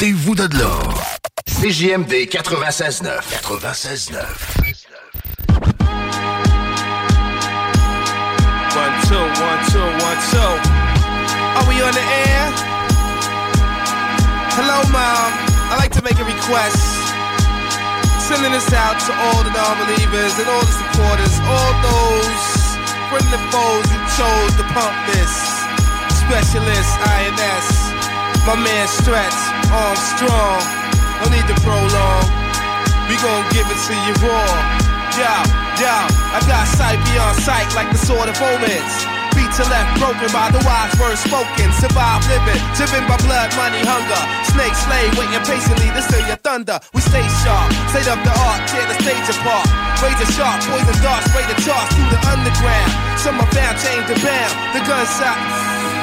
Ôtez-vous de l'or. CJMD 96.9. 96.9. One, two, one, two, one, two. Are we on the air? Hello, Mom. I'd like to make a request. Sending this out to all the non-believers and all the supporters, all those friendly foes who chose to pump this. Specialist INS, my man Stretch, Armstrong. No need to prolong. We gon' give it to you raw. Yo, yo, I got sight beyond sight like the sword of omens. Feet to left broken by the wise words spoken. Survive living, driven by blood, money, hunger. Snake slay, waiting patiently to steal your thunder. We stay sharp, state up the art, tear the stage apart. Razor sharp, poison darts, spray the charts through the underground. Some are found, chained to bound. The gunshot.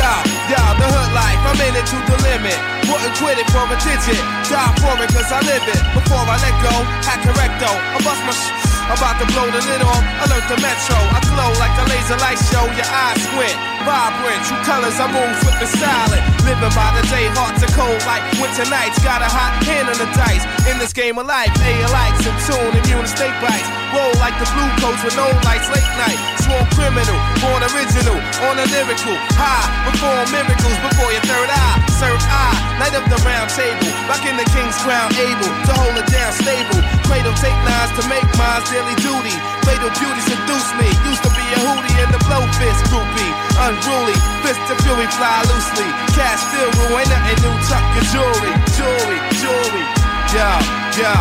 Yo, the hood life, I'm in it to the limit. Wouldn't quit it for a digit. Die for it cause I live it. Before I let go, hack correcto. I bust my sh- about to blow the lid off. Alert the metro. I glow like a laser light show. Your eyes squint. Vibrant, true colors, I move flipping silent. Living by the day, hearts are cold like winter nights. Got a hot hand on the dice. In this game of life, A likes in tune, immune to snake bites. Roll like the blue coats with no lights, late night. Sworn criminal, born original, on a lyrical. High, perform miracles before your third eye. Serve eye, night of the round table. Rocking the king's crown, able to hold it down stable. Cradle take nines to make mine's daily duty. Fatal beauty seduce me. Used to be a hootie and the blowfish groupie. Unruly, fist of fury fly loosely. Cash still ruin nothing new. Tuck your jewelry, jewelry, jewelry. Yo, yo,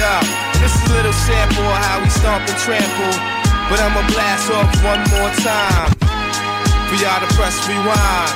yo. This is a little sample of how we stomp and trample. But I'ma blast off one more time. For y'all to press rewind.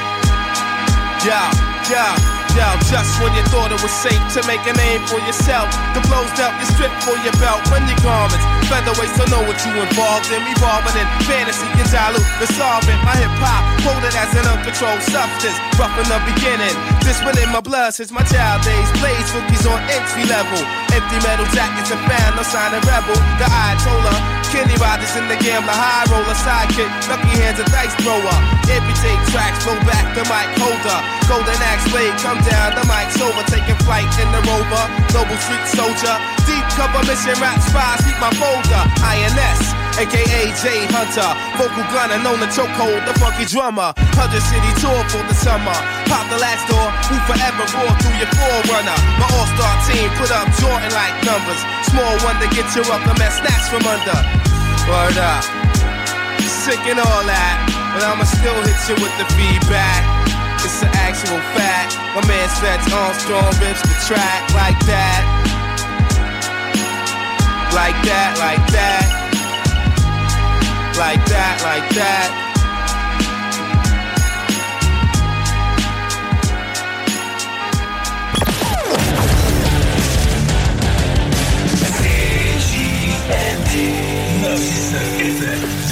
Yo, yo. Just when you thought it was safe to make a name for yourself, the blows dealt you strip for your belt, run your garments, featherweights don't know what you involved in, revolving in fantasy, you dilute the solvent. My hip hop, quoted as an uncontrolled substance, rough in the beginning. This one in my blood since my child days, plays rookies on entry level. Empty metal jackets and found no sign of rebel. The Ayatollah, Kenny Rogers in the gambler, high roller sidekick, lucky hands a dice thrower. Amputate tracks, blow back the mic holder. Golden axe blade, come down, the mic's over, taking flight in the rover. Global street soldier, deep cover mission, rap spies, keep my folder. INS, aka J Hunter, vocal gunner, known to chokehold, the funky drummer. Hundred city tour for the summer. Pop the last door, who forever roar through your forerunner. My all-star team put up Jordan like numbers. Small one to get you up, the mess snatched from under. Word up. Sick and all that, but I'ma still hit you with the feedback. It's an actual fact. My man Stretch Armstrong rips the track like that. Like that, like that. Like that, like that.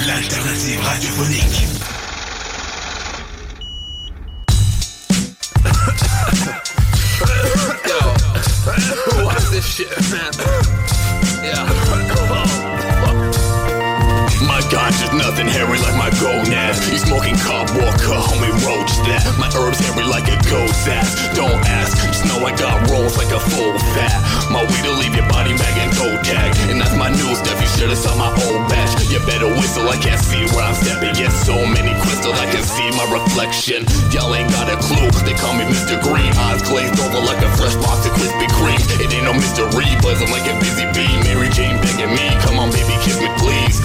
L'alternative radiophonique. Yo, watch this shit, man. Yeah. My God, there's nothing hairy like my gonad. He's smoking cob walker, homie roach that. My herbs hairy like a ghost ass. Don't ask, just know I got rolls like a full fat. My weed will leave your body bag and toe tag. And that's my new stuff, you should've saw my old batch. You better whistle, I can't see where I'm stepping. Get so many crystals, I can see my reflection. Y'all ain't got a clue, they call me Mr. Green. Eyes glazed over like a fresh box of Krispy Kreme. It ain't no mystery, buzzing like a busy bee. Mary Jane begging me, come on baby, kiss me please.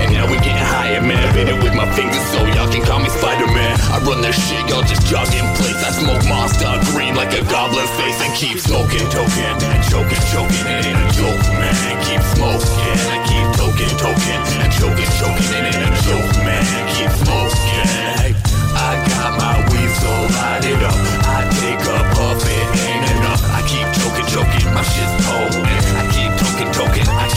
And now we getting higher, man. Bit it with my fingers, so y'all can call me Spider-Man. I run this shit, y'all just jog in place. I smoke monster green like a goblin's face and keep smoking, token, and choking, choking. It ain't a joke, man. Keep smoking, I keep token, token, and choking, choking. It ain't a joke, man. Keep smoking. I got my weed so light it up. I take a puff, it ain't enough. I keep choking, choking. My shit's potent. I keep token, token. I.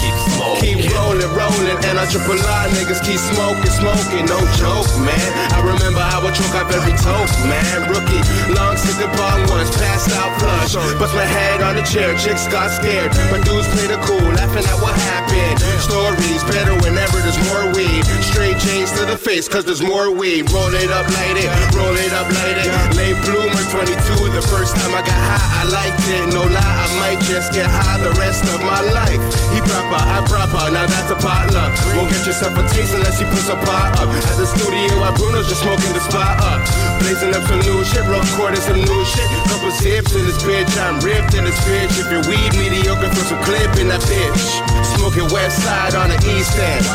Keep rolling, and I triple I niggas keep smoking, smoking, no joke, man. I remember I would choke up every toke, man. Rookie, long stick the bong once, passed out flush. Bust my head on the chair, chicks got scared. But dudes played the cool, laughing at what happened. Stories better whenever there's more weed. Straight chains to the face, cause there's more weed. Roll it up, light it, roll it up, light it. Late bloomer 22, the first time I got high, I liked it. No lie, I might just get high the rest of my life. He proper, I proper, now that's a potluck. Won't get yourself a taste unless you puts a pot up. At the studio, while Bruno's just smoking the spot up. Blazing up some new shit, recording some new shit. Couple sips in this bitch, I'm ripped in this bitch. If your weed mediocre, for some clip in that bitch. Smoking west side on the east end.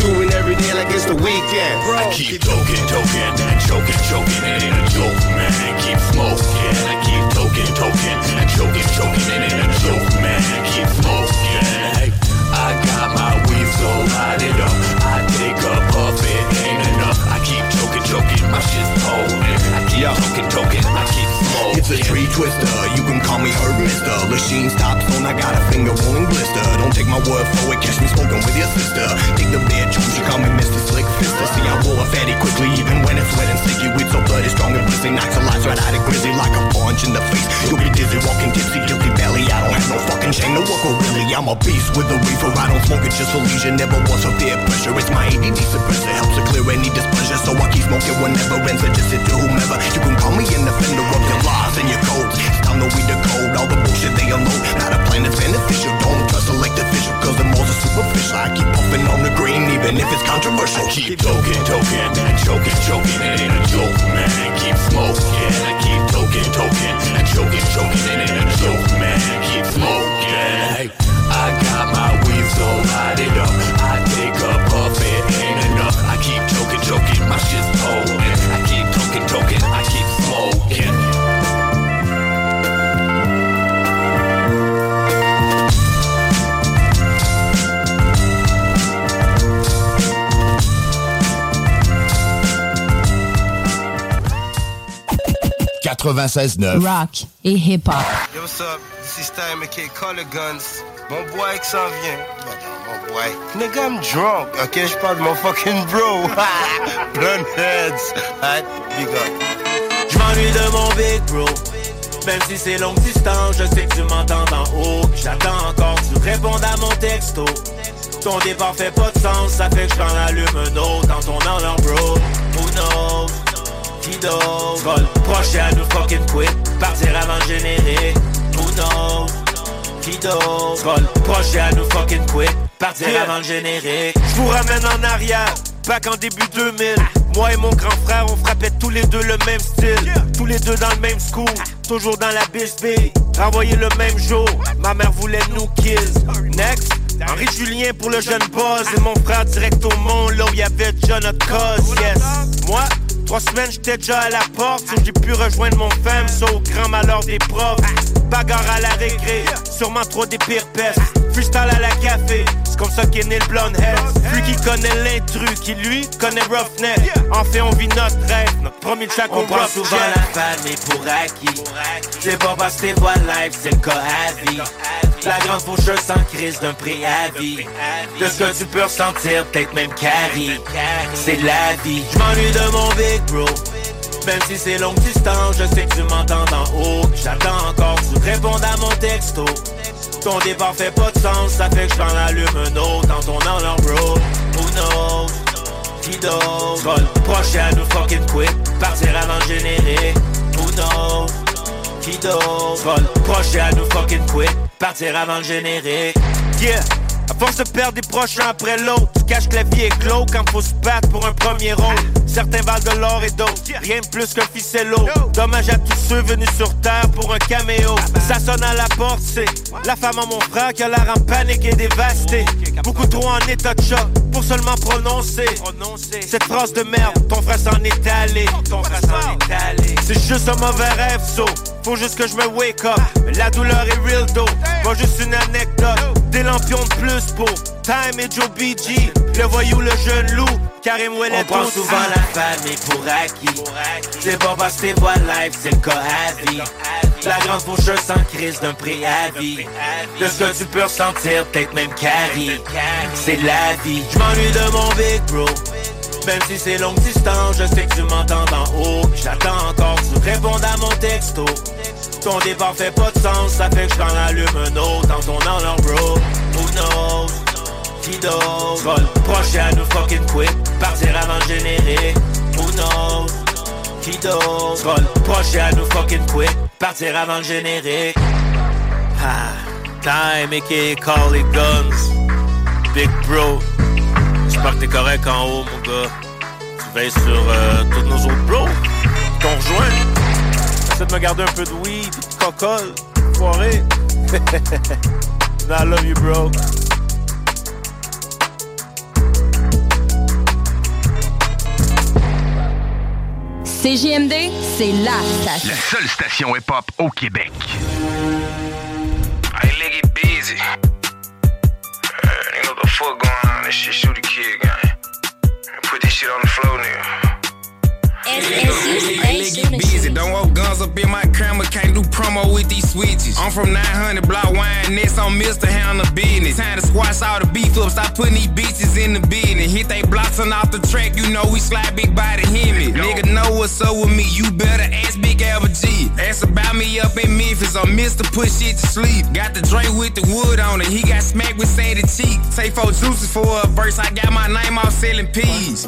Doing every day like it's the weekend. Bro. I keep token, token, and choking, choking. It ain't a joke, man. Keep smoking. I keep token, token, and choking, choking. It ain't a joke, man. Keep smoking. Twister, you can call me Herb Mister. Lachine stop zone, I got a finger rolling blister. Don't take my word for it, catch me smoking with your sister. Take the bed, Slick See, I roll a fatty quickly, even when it's wet and sticky. With so blood is strong and bristling, knocks a lot right out of grizzly like a punch in the face. You'll be dizzy, walking tipsy, guilty belly. I don't have no fucking shame to work with, really. I'm a beast with a reefer. I don't smoke it just for leisure, never was so fear pressure. It's my ADD suppressor, helps to clear any displeasure. So I keep smoking whenever ends, I just it to whomever. You can call me an offender of your laws and your codes. It's time to read the code, all the bullshit they unload. Not a plan that's beneficial, don't trust elect official, cause the most are superficial. I keep puffing on the green, even if it's controversial. I keep token, token, and choking, choking. It ain't a joke, man. Keep smoking. I keep token, token, and choking, choking. It ain't a joke, man. Keep smoking. I got my weed so lighted up. I take a puff, it ain't enough. I keep choking, choking. My shit's potent. I keep token, token. I keep smoking. Rock et hip-hop. Yo, what's up? This is Time McKay Color Guns. Mon boy qui s'en vient. Non, non, mon boy. Nigga, I'm drunk. Ok, je parle de mon fucking bro. Blonde heads. Alright, big up. Je m'ennuie de mon big bro. Même si c'est longue distance, je sais que tu m'entends d'en haut. J'attends encore, tu réponds à mon texto. Ton départ fait pas de sens, ça fait que je t'en allume un autre dans ton honneur, bro. Who knows? Knows? Vol, proche à nous fucking quit. Partir avant le générique. Who knows? Knows? Vol, proche à nous fucking quit. Partir avant le générique. Je vous ramène en arrière. Back en début 2000 Moi et mon grand frère on frappait tous les deux le même style Tous les deux dans le même school Toujours dans la BSB Renvoyé le même jour Ma mère voulait nous kiss Next Henri Julien pour le jeune boss Et mon frère direct au monde Là où il y avait John cause Yes Moi Trois semaines, j'étais déjà à la porte. J'ai pu rejoindre mon femme, au grand malheur des profs. Bagarre à la récré, sûrement trop des pires pestes. Freestyle à la café, c'est comme ça qu'est né le blonde head. Lui qui connaît l'intrus, qui lui connaît Roughneck. En fait, on vit notre rêve, notre premier track On au prend souvent jet. la famille pour acquis. C'est pas parce que t'es voix live, c'est le cas à vie. La grande faucheuse sans crise d'un préavis. De ce que tu peux ressentir, peut-être même carry. C'est la vie. Je m'ennuie de mon big bro. Même si c'est longue distance, je sais que tu m'entends d'en haut. J'attends encore, tu réponds à mon texto. Ton départ fait pas de sens, ça fait que je t'en allume un autre dans ton honneur, bro. Who knows? Qui d'autre? Proche à nous fucking quick Partir avant le générique Who knows? Qui d'autre? Proche à nous fucking quick Partir avant le générique Yeah à force de perdre des proches après l'autre, tu caches que la vie clos quand faut se battre pour un premier rôle. Certains valent de l'or et d'autres, rien de plus qu'un ficello. Dommage à tous ceux venus sur terre pour un caméo. Ça sonne à la porte, c'est la femme à mon frère qui a l'air en panique et dévastée. Beaucoup trop en état de choc pour seulement prononcer cette phrase de merde. Ton frère s'en est allé. C'est juste un mauvais rêve, so. Faut juste que je me wake up. la douleur est real, though. Pas juste une anecdote. Des lampions de plus pour Time et Joe BG, le voyou, le jeune loup, Karim Ouellet On prend souvent la famille pour acquis. C'est pas parce que t'es live, c'est le cas à vie. La grande faucheuse sans crise d'un préavis. De ce que tu peux ressentir, peut-être même carry. C'est la vie. Je m'ennuie de mon big bro. Même si c'est longue distance, je sais que tu m'entends d'en haut. J'attends encore, tu réponds à mon texto. Ton départ fait pas de sens, ça fait que je prends l'allume un autre dans ton honneur, bro. Who knows? Qui d'autre? proche à nous fucking quick, partir avant le générique. Who knows? Qui d'autre? proche à nous fucking quick, partir avant le générique. Ah, time, aka call it guns. Big bro. J'espère que t'es correct en haut, mon gars. Tu veilles sur euh, tous nos autres bros. T'ont rejoint. Essaie de me garder un peu de weed, de cocole, foiré. I love you, bro. CJMD, c'est la station. La seule station hip-hop au Québec. Hey, Leggy busy. Shit shoot a kid, gang. Put this shit on the floor, nigga. Get busy. Don't want guns up in my camera. Can't do promo with these switches. I'm from 900 block wine next on Mr. Handle business. Time to squash all the beef up. Stop putting these bitches in the business. Hit they blocks and off the track. You know we slide big by the hemi. Nigga know what's up with me. You better ask Big Albert G. Ask about me up in Memphis. I'm Mr. Put shit to sleep. Got the Dre with the wood on it. He got smacked with Sandy Cheek. Take four juices for a verse. I got my name off selling peas.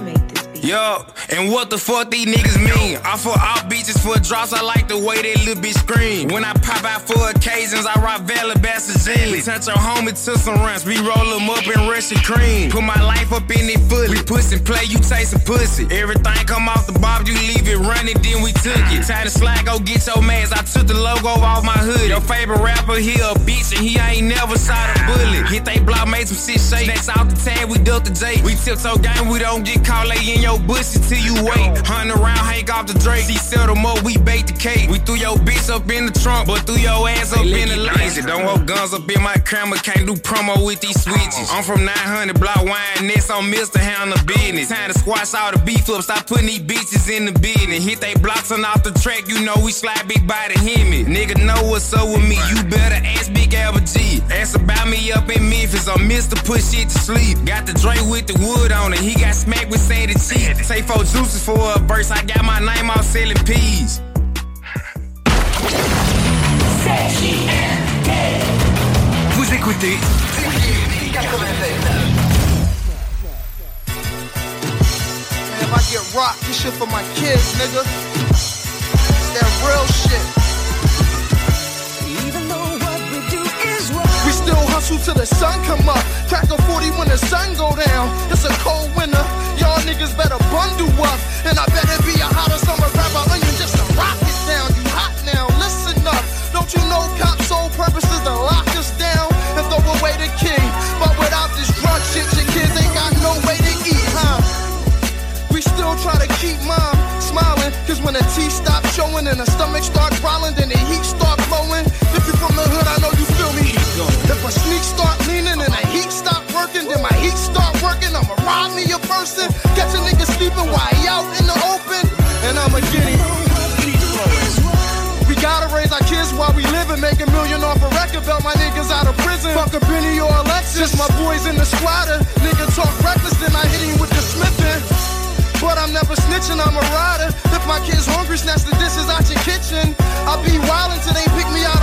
Yo, and what the fuck these niggas mean? I for all bitches for drops, I like the way they little bitch scream. When I pop out for occasions, I rock Valabasazili. Touch your homie to some runs, we roll them up in Russian cream. Put my life up in it fully. We and play, you taste some pussy. Everything come off the bob, you leave it running, then we took it. Time to slide, go get your mask. I took the logo off my hood. Your favorite rapper, he a bitch, and he ain't never shot a bullet. Hit they block, made some shit shake. Next out the tag, we ducked the J. We tiptoe game, we don't get caught lay in your bush till you wait. Hunt around, Hank off the Drake. See, sell them up, we bake the cake. We threw your bitch up in the trunk, but threw your ass up in the lazy. Don't hold guns up in my camera, can't do promo with these switches. I'm from 900 block wine, next on Mr. Handle business. Time to squash all the beef up, stop putting these bitches in the business. Hit they blocks and off the track, you know we slide big body me. Nigga know what's up with me, you better ask Big Albert G. Ask about me up in Memphis, I'm Mr. Put shit to sleep. Got the Dre with the wood on it, he got smacked with Sandy Cheek. Say four juices for a verse. I got my name off selling peas. Vous écoutez If I get rocked, this shit for my kids, nigga. It's that real shit. Hustle till the sun come up. Crack a 40 when the sun go down. It's a cold winter. Y'all niggas better bundle up. And I better be a hotter summer rapper onion just to rock it down. You hot now, listen up. Don't you know cops' sole purpose is to lock us down and throw away the key? But without this drug shit, your kids ain't got no way to eat, huh? We still try to keep mom smiling. Cause when the teeth stop showing and the stomach start person, catch a nigga sleeping while he out in the open, and I'ma get him. We gotta raise our kids while we live and make a million off a record belt. My niggas out of prison. Fuck a Benny or Alexis. My boys in the squatter. Nigga talk reckless, then I hit him with the smithing. But I'm never snitching, I'm a rider. If my kids hungry, snatch the dishes out your kitchen. I'll be wild until they pick me out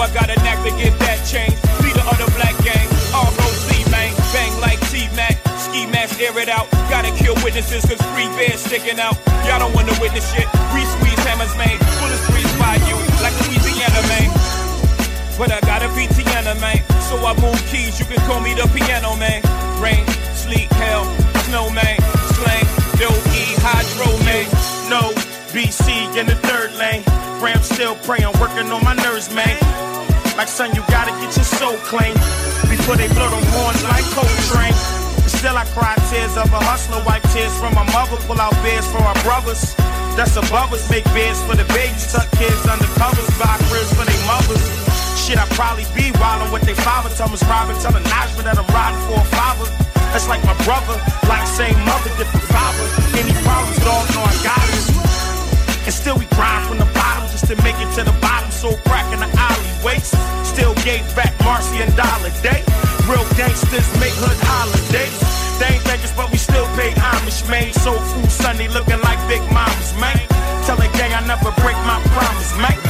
I got a knack to get that change. Leader of the black gang, R.O.C. man. Bang like T-Mac, ski mask, air it out. Gotta kill witnesses, cause free bears sticking out. Y'all don't wanna witness shit. We squeeze hammers, man. Bullets freeze by you, like Louisiana, man. But I got a Tiana, man. So I move keys, you can call me the piano, man. Rain, sleet, hell, snow, man. Slang, dough, E, hydro, man. No, BC in the third lane. Ram still praying, working on my nerves, man. Like son, you gotta get your soul clean before they blow them horns like Coltrane. Still I cry tears of a hustler, wipe tears from my mother, pull out beers for our brothers. That's above us, make beds for the babies, tuck kids under covers, buy cribs for their mothers. Shit, I probably be wildin' with they father. Thomas Robin telling Najma that I'm riding for a father. That's like my brother, like same mother, different father. Any problems, dog, know I got it. And still we grind from the to make it to the bottom. So crack in the alleyways. Still gave back Marcy and Dollar Day. Real gangsters make hood holidays. They ain't beggars, but we still pay homage. Made soul food Sunday looking like big mamas, man. Tell the gang I never break my promise, man. Man.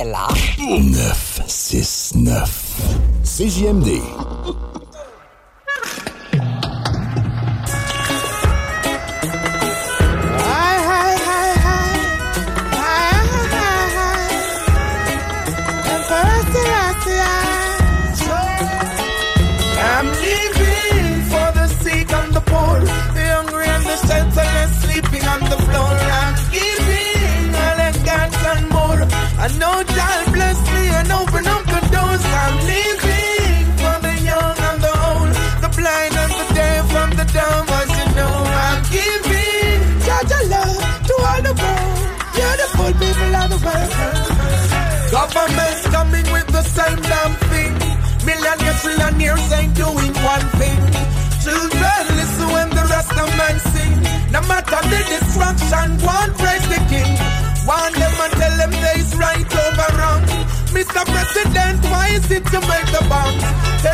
Qui est là 969 CJMD doing one thing. Children listen when the rest of men sing. No matter the destruction, one praise the king. One them and tell them there is right over wrong. Mr. President, why is it you make the bombs?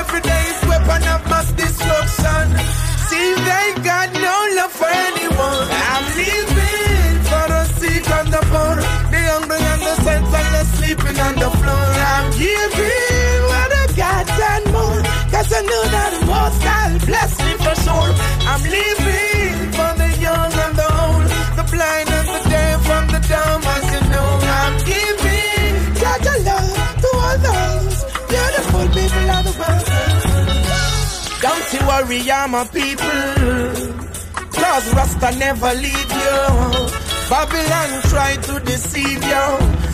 Every day is weapon of mass destruction. See, they got no love for anyone. I'm living for the sick and the the hungry and the sleeping on the floor. I'm giving cause I know that most I'll bless me for sure. I'm living for the young and the old, the blind and the deaf and the dumb, as you know. I'm giving Judge love to all those beautiful people of the world. Don't you worry, I'm a people. Cause Rasta never leave you. Babylon try to deceive you.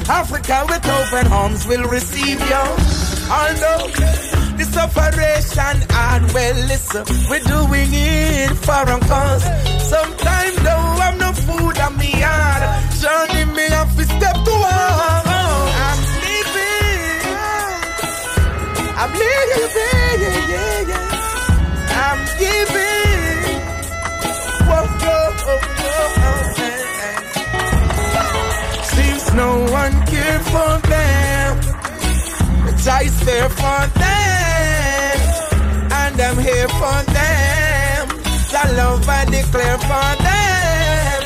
Africa with open arms will receive you. Although this operation hard, well listen, we're doing it for a cause. Sometimes though I'm no food on me yard. Journey me off a step to walk. I'm sleeping. I'm yeah. I'm giving. Whoa, whoa, whoa, whoa. Seems no one cared for them. But I's there for them. Here for them. The love I declare for them.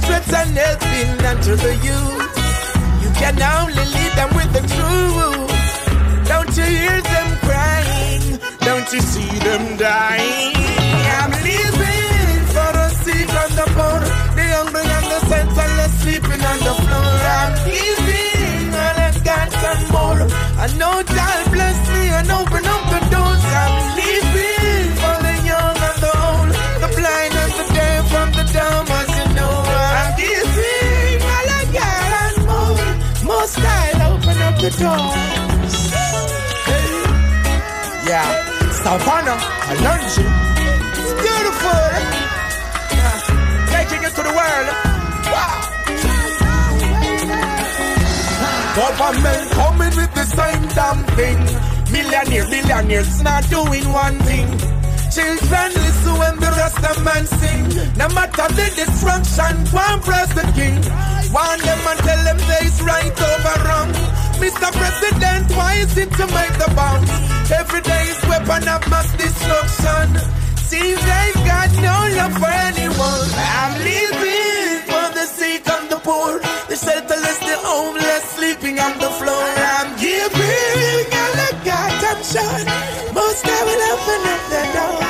Strength and helping unto the youth. You can only lead them with the truth. Don't you hear them crying? Don't you see them dying? I'm living for the sick and the poor, the hungry and the senseless sleeping on the floor. I'm giving all I got. I know God bless me and open Yeah, Savannah, I learned you. It's beautiful. Taking it to the world. Government coming with the same damn thing. Millionaire, billionaires not doing one thing. Children listen when the rest of man sing. No matter the destruction, one press the king. Warn them and tell them there's right over wrong. Mr. President, why is it to make the bounce? Every day is weapon of mass destruction. Seems they've got no love for anyone. I'm living for the sake of the poor, the shelterless, the homeless, sleeping on the floor. I'm giving all I got, I'm sure. Most I will open up the doors.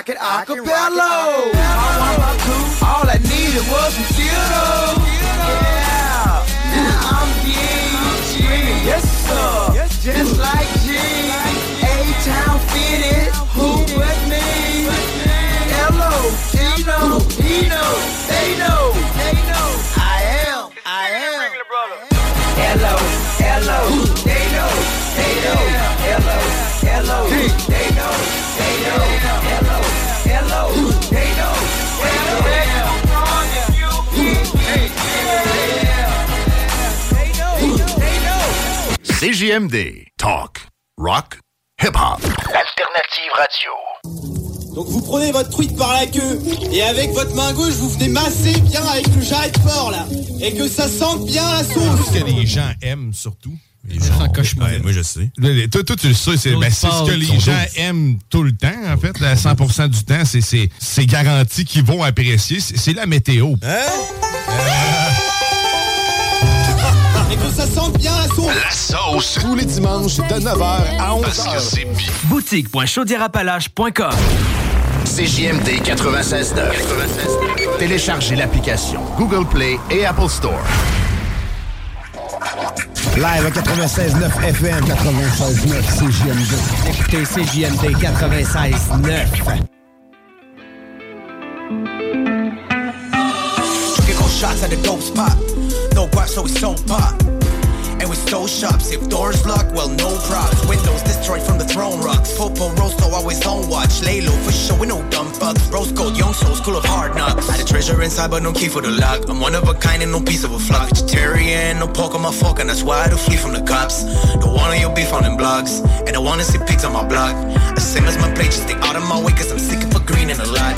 Rock it acapella. I want my two, all I needed was some theater. Yeah, now I'm G. Yes, sir. Just like G. A-Town fitted, who but me? L.O. Dino, Dino, they know, they know. I am, I am. Hello, hello, they know, they know. Hello, hello, they know, CJMD. Talk, rock, hip-hop. Alternative radio. Donc vous prenez votre truite par la queue et avec votre main gauche vous venez masser bien avec le jarret fort là et que ça sente bien la sauce. Ce que les gens aiment surtout. Les gens ouais, moi je sais. Toi, toi tu le sais, c'est ben, ce que les gens aiment tout le temps, en fait. À 100% du temps, c'est garanti qu'ils vont apprécier. C'est la météo. Hein? Et que ça sente bien la sauce. La sauce. Tous les dimanches de 9h à 11h. Parce que c'est bien. Boutique.chaudierapalache.com CJMD 96.9. Téléchargez l'application Google Play et Apple Store. Live à 96.9 FM, 96.9 CJMD. Écoutez CJMD 96.9. shots at the dope spot. No guap, so we so pop. And we stole shops. If doors locked, well, no props. Windows destroyed from the throne rocks. Football so always on watch. Lay low for sure, we no dumb bugs. Rose gold, young souls, school of hard knocks. Had a treasure inside, but no key for the lock. I'm one of a kind and no piece of a flock. Vegetarian, no pork on my fork, and that's why I do flee from the cops. Don't want your beef on them blogs. And I wanna see pigs on my blog. The same as my plate, just stay out of my way, cause I'm sick of a green and a lot.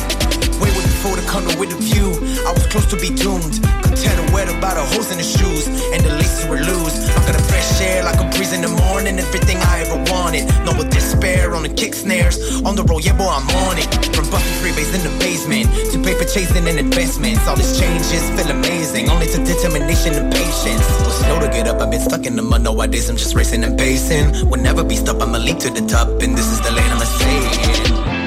Way with the condo with a view. I was close to be doomed. Could tell the wet about the holes in the shoes, and the laces were loose. I got gonna fresh air like a breeze in the morning. Everything I ever wanted. No more despair on the kick snares. On the road, yeah, boy, I'm on it. From busting freeways in the basement to paper chasing and investments. All these changes feel amazing. Only to determination and patience. Was slow to get up, I've been stuck in the mud nowadays. I'm just racing and pacing. Will never be stopped, I'ma leap to the top, and this is the lane I'ma stay in.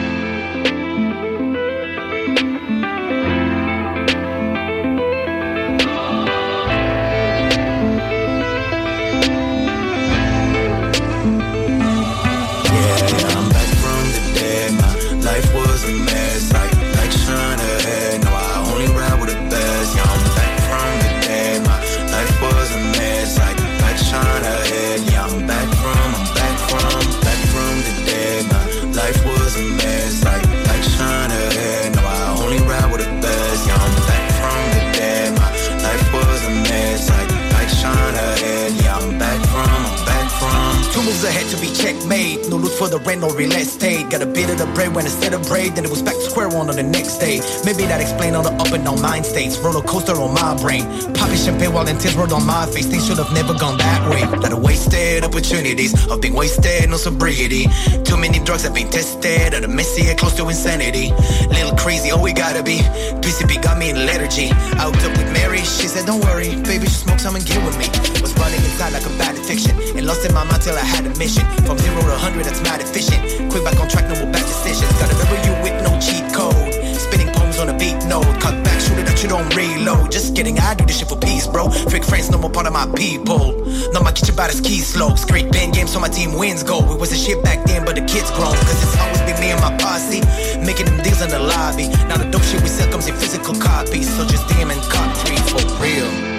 Checkmate. No loot for the rent, no real estate. Got a bit of the bread when of bread, then it was back to square one on the next day. Maybe that explain all the up and down mind states. Roller coaster on my brain. Popping champagne while in tears rolled on my face. Things should have never gone that way. Lot of wasted opportunities of being wasted, no sobriety. Too many drugs have been tested. At a messy close to insanity. Little crazy, oh we gotta be. PCP got me in lethargy. Out up with Mary, she said, Don't worry, baby, just smoke some and get with me. Was running inside like a bad addiction. And lost in my mind till I had a mission. From zero to hundred, that's mad efficient. Quick back on track, no more bad decisions. Gotta remember you with no cheat code. Spinning poems on a beat note. Cut back, shoot it that you don't reload. Just kidding, I do this shit for peace, bro. Fake friends, no more part of my people. Now my kitchen about his key slow. Straight band games so my team wins go. It was a shit back then, but the kids grown. Cause it's always been me and my posse. Making them deals in the lobby. Now the dope shit we sell comes in physical copies. So just damn and cop three for real.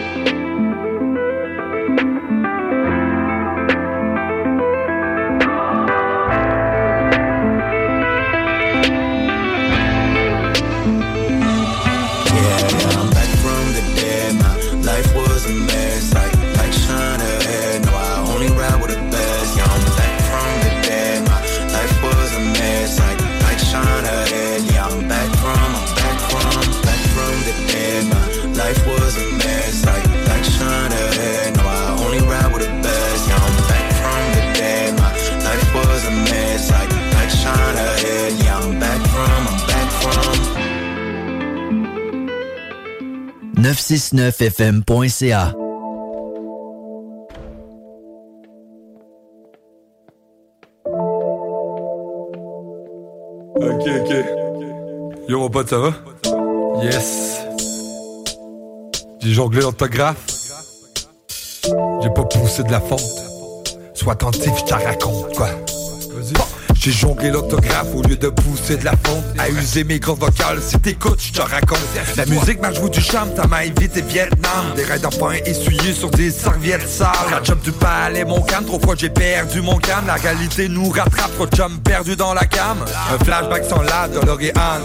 fm.ca. Ok, ok. Yo, mon pote, ça va? Yes. J'ai jonglé l'orthographe. J'ai pas poussé de la faute. Sois attentif, je te raconte, quoi. J'ai jonglé l'autographe au lieu de pousser de la fonte. À user mes cordes vocales, si t'écoutes, je te raconte La musique m'a joué du charme, ta main vite et Vietnam. Des raids en pain essuyés sur des serviettes sales. La job du palais, mon cam, trop fois j'ai perdu mon cam La réalité nous rattrape, trop de perdu dans la cam Un flashback sans la de l'Oréane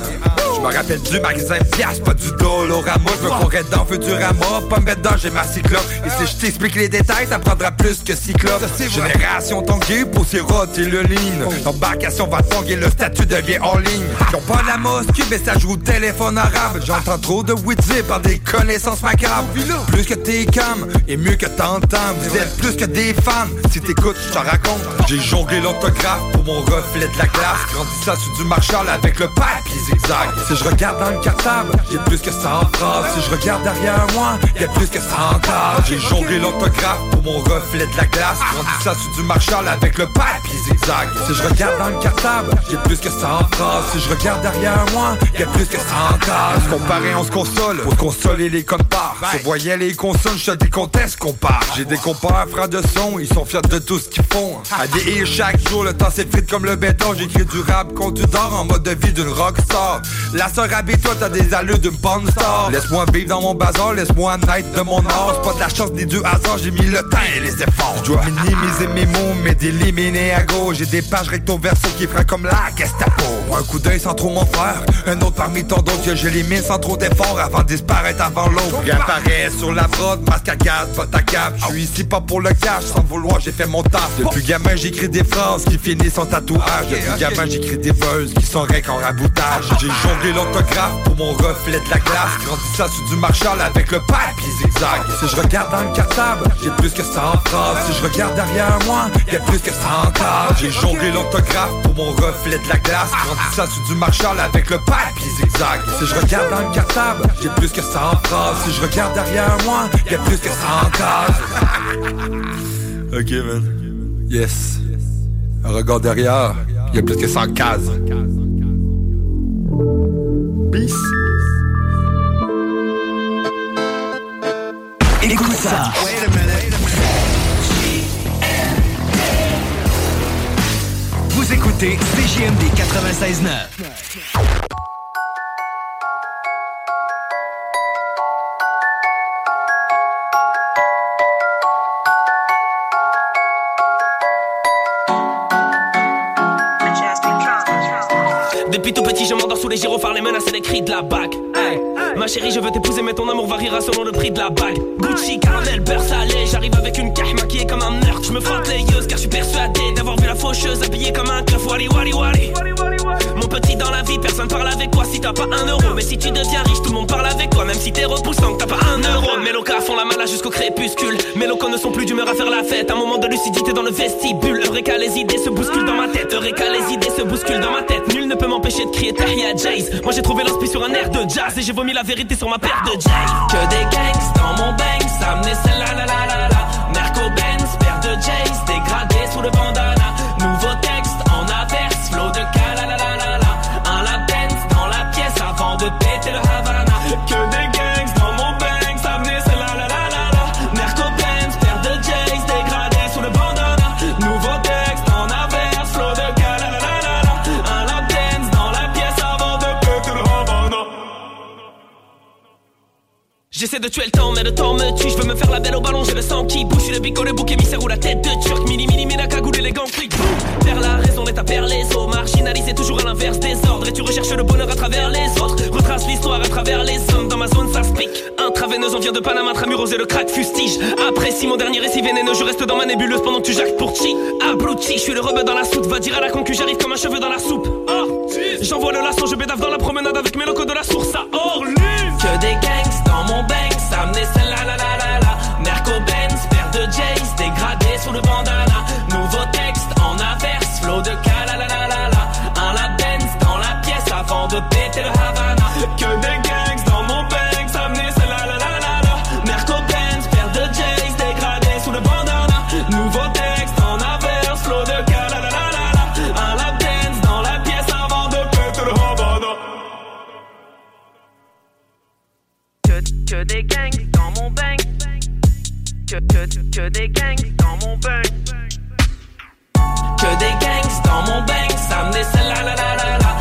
Je me rappelle du magasin Pias, pas du Dolorama. Je me courais dans Futurama, pas me mettre dans j'ai ma cyclope. Et si je t'explique les détails, ça prendra plus que cyclope Génération tanguée pour siroter le lean L'embarcation va tanguer, le statut devient en ligne. Ont pas la mosquée, mais ça joue au téléphone arabe. J'entends trop de witty par des connaissances macabres. Plus que t'es cam, et mieux que t'entends Vous êtes plus que des fans, si t'écoutes, je te raconte. J'ai jonglé l'autographe pour mon reflet de la glace. Grandi ça sur du Marshall avec le papier zigzag Si je regarde dans le cartable, j'ai plus que 100 phrases Si je regarde derrière moi, y'a plus que 100 cases J'ai jonglé l'autographe pour mon reflet de la glace. Grandi ça sur du Marshall avec le papier zigzag. Si je regarde dans le cartable, j'ai plus que 100 phrases Si je regarde derrière moi, y'a plus que 100 cases Comparé, on se console, faut consoler les codes parts. Je voyais les consonnes, je te déconteste qu'on part. J'ai des compères, frères de son, ils sont fiers de tout ce qu'ils font. À des chaque jour, le temps s'effrite comme le béton. J'écris du rap quand tu dors en mode de vie d'une rockstar La sœur habite-toi, t'as des allures d'une bonne star. Laisse-moi vivre dans mon bazar, laisse-moi naître de mon art pas de la chance ni du hasard, j'ai mis le temps et les efforts. Je dois minimiser mes mots, mais d'éliminer à gauche. J'ai des pages recto verso qui feraient comme la Gestapo. Un coup d'œil sans trop m'en faire, un autre parmi tant d'autres Que j'élimine sans trop d'efforts avant de disparaître avant l'autre. Réapparaît sur la prod, masque à gaz, pas ta cap. Je suis ici pas pour le cash, sans vouloir j'ai fait mon taf. Depuis gamin j'écris des phrases qui finissent en tatouage. Depuis gamin j'écris des buzz qui sont rec en raboutage jonglé l'autographe pour mon reflet de la glace. Grandi ça sur du Marshall avec le papier zigzag Si je regarde dans le cartable, j'ai plus que 100 phrases Si je regarde derrière moi, y'a plus que 100 cases J'ai jonglé l'autographe pour mon reflet de la glace. Grandi ça sur du Marshall avec le papier zigzag Si je regarde dans le cartable, j'ai plus que 100 phrases Si je regarde derrière moi, y'a plus que 100 cases Ok man, yes. Un regard derrière, y'a plus que 100 cases Peace Écoute ça. Vous écoutez CJMD 96.9. Depuis tout petit, je m'endors sous les gyrophares, les menaces et les cris de la bague. Hey, ma chérie, je veux t'épouser, mais ton amour variera selon le prix de la bague. Gucci, caramel, beurre salé, j'arrive avec une cache maquillée comme un meurtre. Je me frotte les yeux car je suis persuadé d'avoir vu la faucheuse habillée comme un keuf. Wally, wally, wally. Mon petit, dans la vie, personne parle avec toi si t'as pas un euro. Mais si tu deviens riche, tout le monde parle avec toi, même si t'es repoussant, que t'as pas un euro. Méloca font la mala jusqu'au crépuscule. Méloco ne sont plus d'humeur à faire la fête. Un moment de lucidité dans le vestibule. Eureka, les idées se bousculent dans ma tête. Eureka, les idées se bousculent dans ma tête. M'empêcher de crier Tahia Jays. Moi j'ai trouvé l'inspi sur un air de jazz et j'ai vomi la vérité sur ma paire de Jays. Que des gangs dans mon bang, ça celle-là, la la la la. Merco Benz, paire de Jays, dégradé sous le bandana. Nouveau texte en averse, flow de cala la la la la. Un dance dans la pièce avant de péter le Havana. Que des gangs J'essaie de tuer le temps, mais le temps me tue. Je veux me faire la belle au ballon, j'ai le sang qui bouge. Je le bico, le bouc émissaire ou la tête de turc. Mini, mini, la cagoule gants quick. Boum. Vers la raison, l'état vers les eaux. Marginalisé toujours à l'inverse des ordres. Et tu recherches le bonheur à travers les autres. Retrace l'histoire à travers les zones. Dans ma zone, ça se pique. Intraveineuse, on vient de Panama, Tramuros et le crack fustige. Apprécie mon dernier récit vénéneux. Je reste dans ma nébuleuse pendant que tu jacques pour chi. Abruti, je suis le rebeu dans la soupe. Va dire à la concu, j'arrive comme un cheveu dans la soupe. Oh, j'envoie le laçon, je bédave dans la promenade avec mes locaux de la source à Orlus. Que des gangs dans mon bang, ça menait celle-là, la la la la. Merco Benz, paire de Jays, dégradé sous le bandana. Nouveau texte en averse, flow de cala la la la la. Un lap dance dans la pièce avant de péter le Que, des gangs dans mon bang. Que des gangs dans mon bank, ça me laisse la la la la la.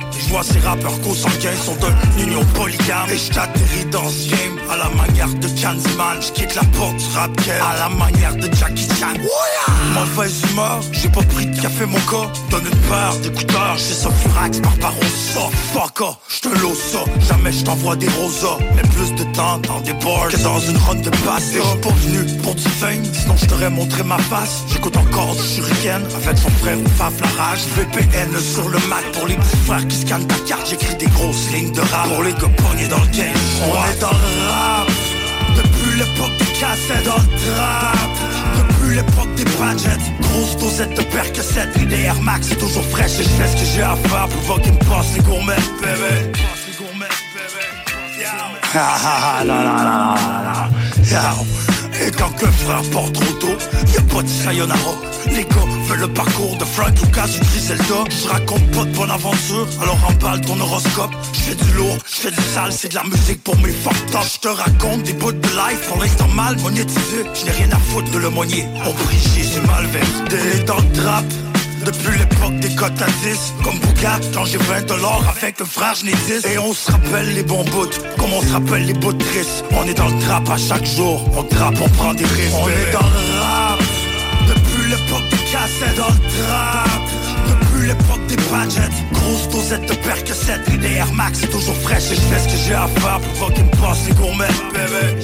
Vois ces rappeurs consanguins sont d'une union polygame. Et je t'atterris dans ce game à la manière de Candyman Je quitte la porte du rap à la manière de Jackie Chan. Mauvaise humeur, j'ai pas pris de café mon gars. Donne une paire d'écouteurs, j'ai ça furax par parole ça Fuck off, j'te l'ose ça, jamais je t'envoie des rosas Mais plus de temps dans des bars que dans une run de basse Et j'suis pas venu pour du fame, sinon je t'aurais montré ma face. J'écoute encore du shuriken avec son frère ou Faf la rage VPN sur le Mac pour les petits frères qui scannent J'écris des grosses lignes de rap pour les pognés dans le game. On est dans le rap. Depuis l'époque des cassettes dans le trap. Depuis l'époque des badgets Grosse dosette de percocet Les Air Max. C'est toujours fraîche Et je fais ce que j'ai à faire pour qu'ils me passent les gourmets bébé. Ah ah la. Et quand que frère porte trop tôt Y'a pas de sayonara. Gars veulent le parcours de Frank Lucas ou Griselda. Je raconte pas de bonne aventure Alors emballe ton horoscope. Je fais du lourd, je fais du sale C'est de la musique pour mes up Je te raconte des bouts de life Pour l'instant mal monétisé Je n'ai rien à foutre de le moigner On prie Jésus mal versé dans le trap depuis l'époque des cotes à 10 Comme Bougat quand j'ai 20 dollars avec le frère je 10 Et on se rappelle les bons bouts Comme on se rappelle les bouts tristes On est dans le trap à chaque jour On trappe, on prend des risques. On est dans le rap Depuis l'époque des cassettes dans le trap. Depuis l'époque des badgets Grosse dosette de percocet Les Air Max toujours fraîche. Et je fais ce que j'ai à faire pour me passent les gourmets bébé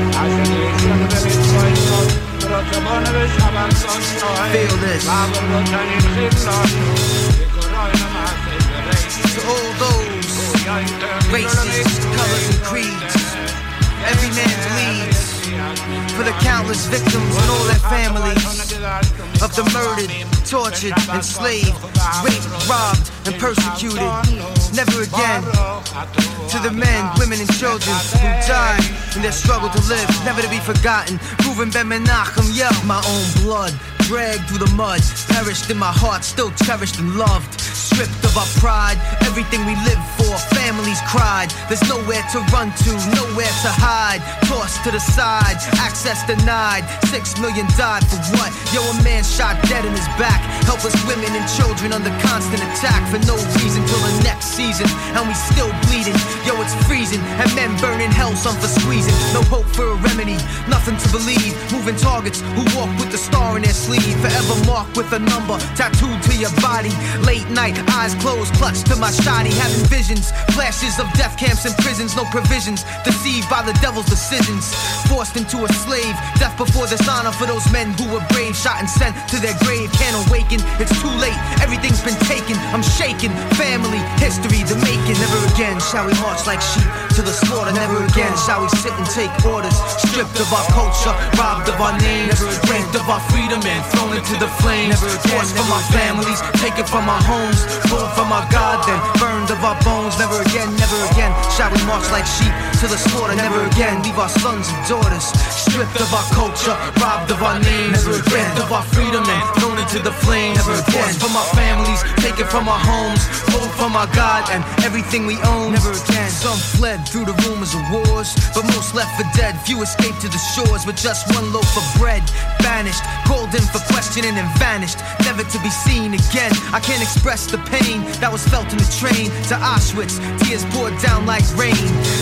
Feel this. To all those races, colors, and creeds, every man bleeds for the countless victims and all their families of the murdered, tortured, enslaved, raped, robbed, and persecuted. Never again. To the men, women, and children who died in their struggle to live, never to be forgotten. Reuven Ben Menachem, yeah, my own blood. Dragged through the mud, perished in my heart, still cherished and loved. Stripped of our pride, everything we lived for, families cried. There's nowhere to run to, nowhere to hide. Tossed to the side, access denied. Six million died for what? Yo, a man shot dead in his back. Helpless women and children under constant attack for no reason till the next season. And we still bleeding. Yo, it's freezing. And men burning hell, some for squeezing. No hope for a remedy, nothing to believe. Moving targets who walk with the star in their sleeve. Forever marked with a number tattooed to your body. Late night, eyes closed, clutched to my shoddy. Having visions, flashes of death camps and prisons, no provisions. Deceived by the devil's decisions. Forced into a slave. Death before dishonor for those men who were brave. Shot and sent to their grave. Can't awaken, it's too late. Everything's been taken. I'm shaking. Family, history, the making. Never again shall we march like sheep. to the slaughter. Never again shall we sit and take orders. Stripped of our culture, robbed of our names, raped of our freedom and thrown into the flames. Forced from our families, taken from our homes, pulled from our God, then burned of our bones. Never again, never again shall we march like sheep to the slaughter. Never again leave our sons and daughters stripped of our culture, robbed of our names, stripped of our freedom and thrown into the flames. Never again from our families, taken from our homes, pulled from our God and everything we own. Never again. Some fled through the rumors of wars, but most left for dead. Few escaped to the shores with just one loaf of bread. Banished, called in for questioning and vanished, never to be seen again. I can't express the pain that was felt in the train to Auschwitz. Tears poured down like rain.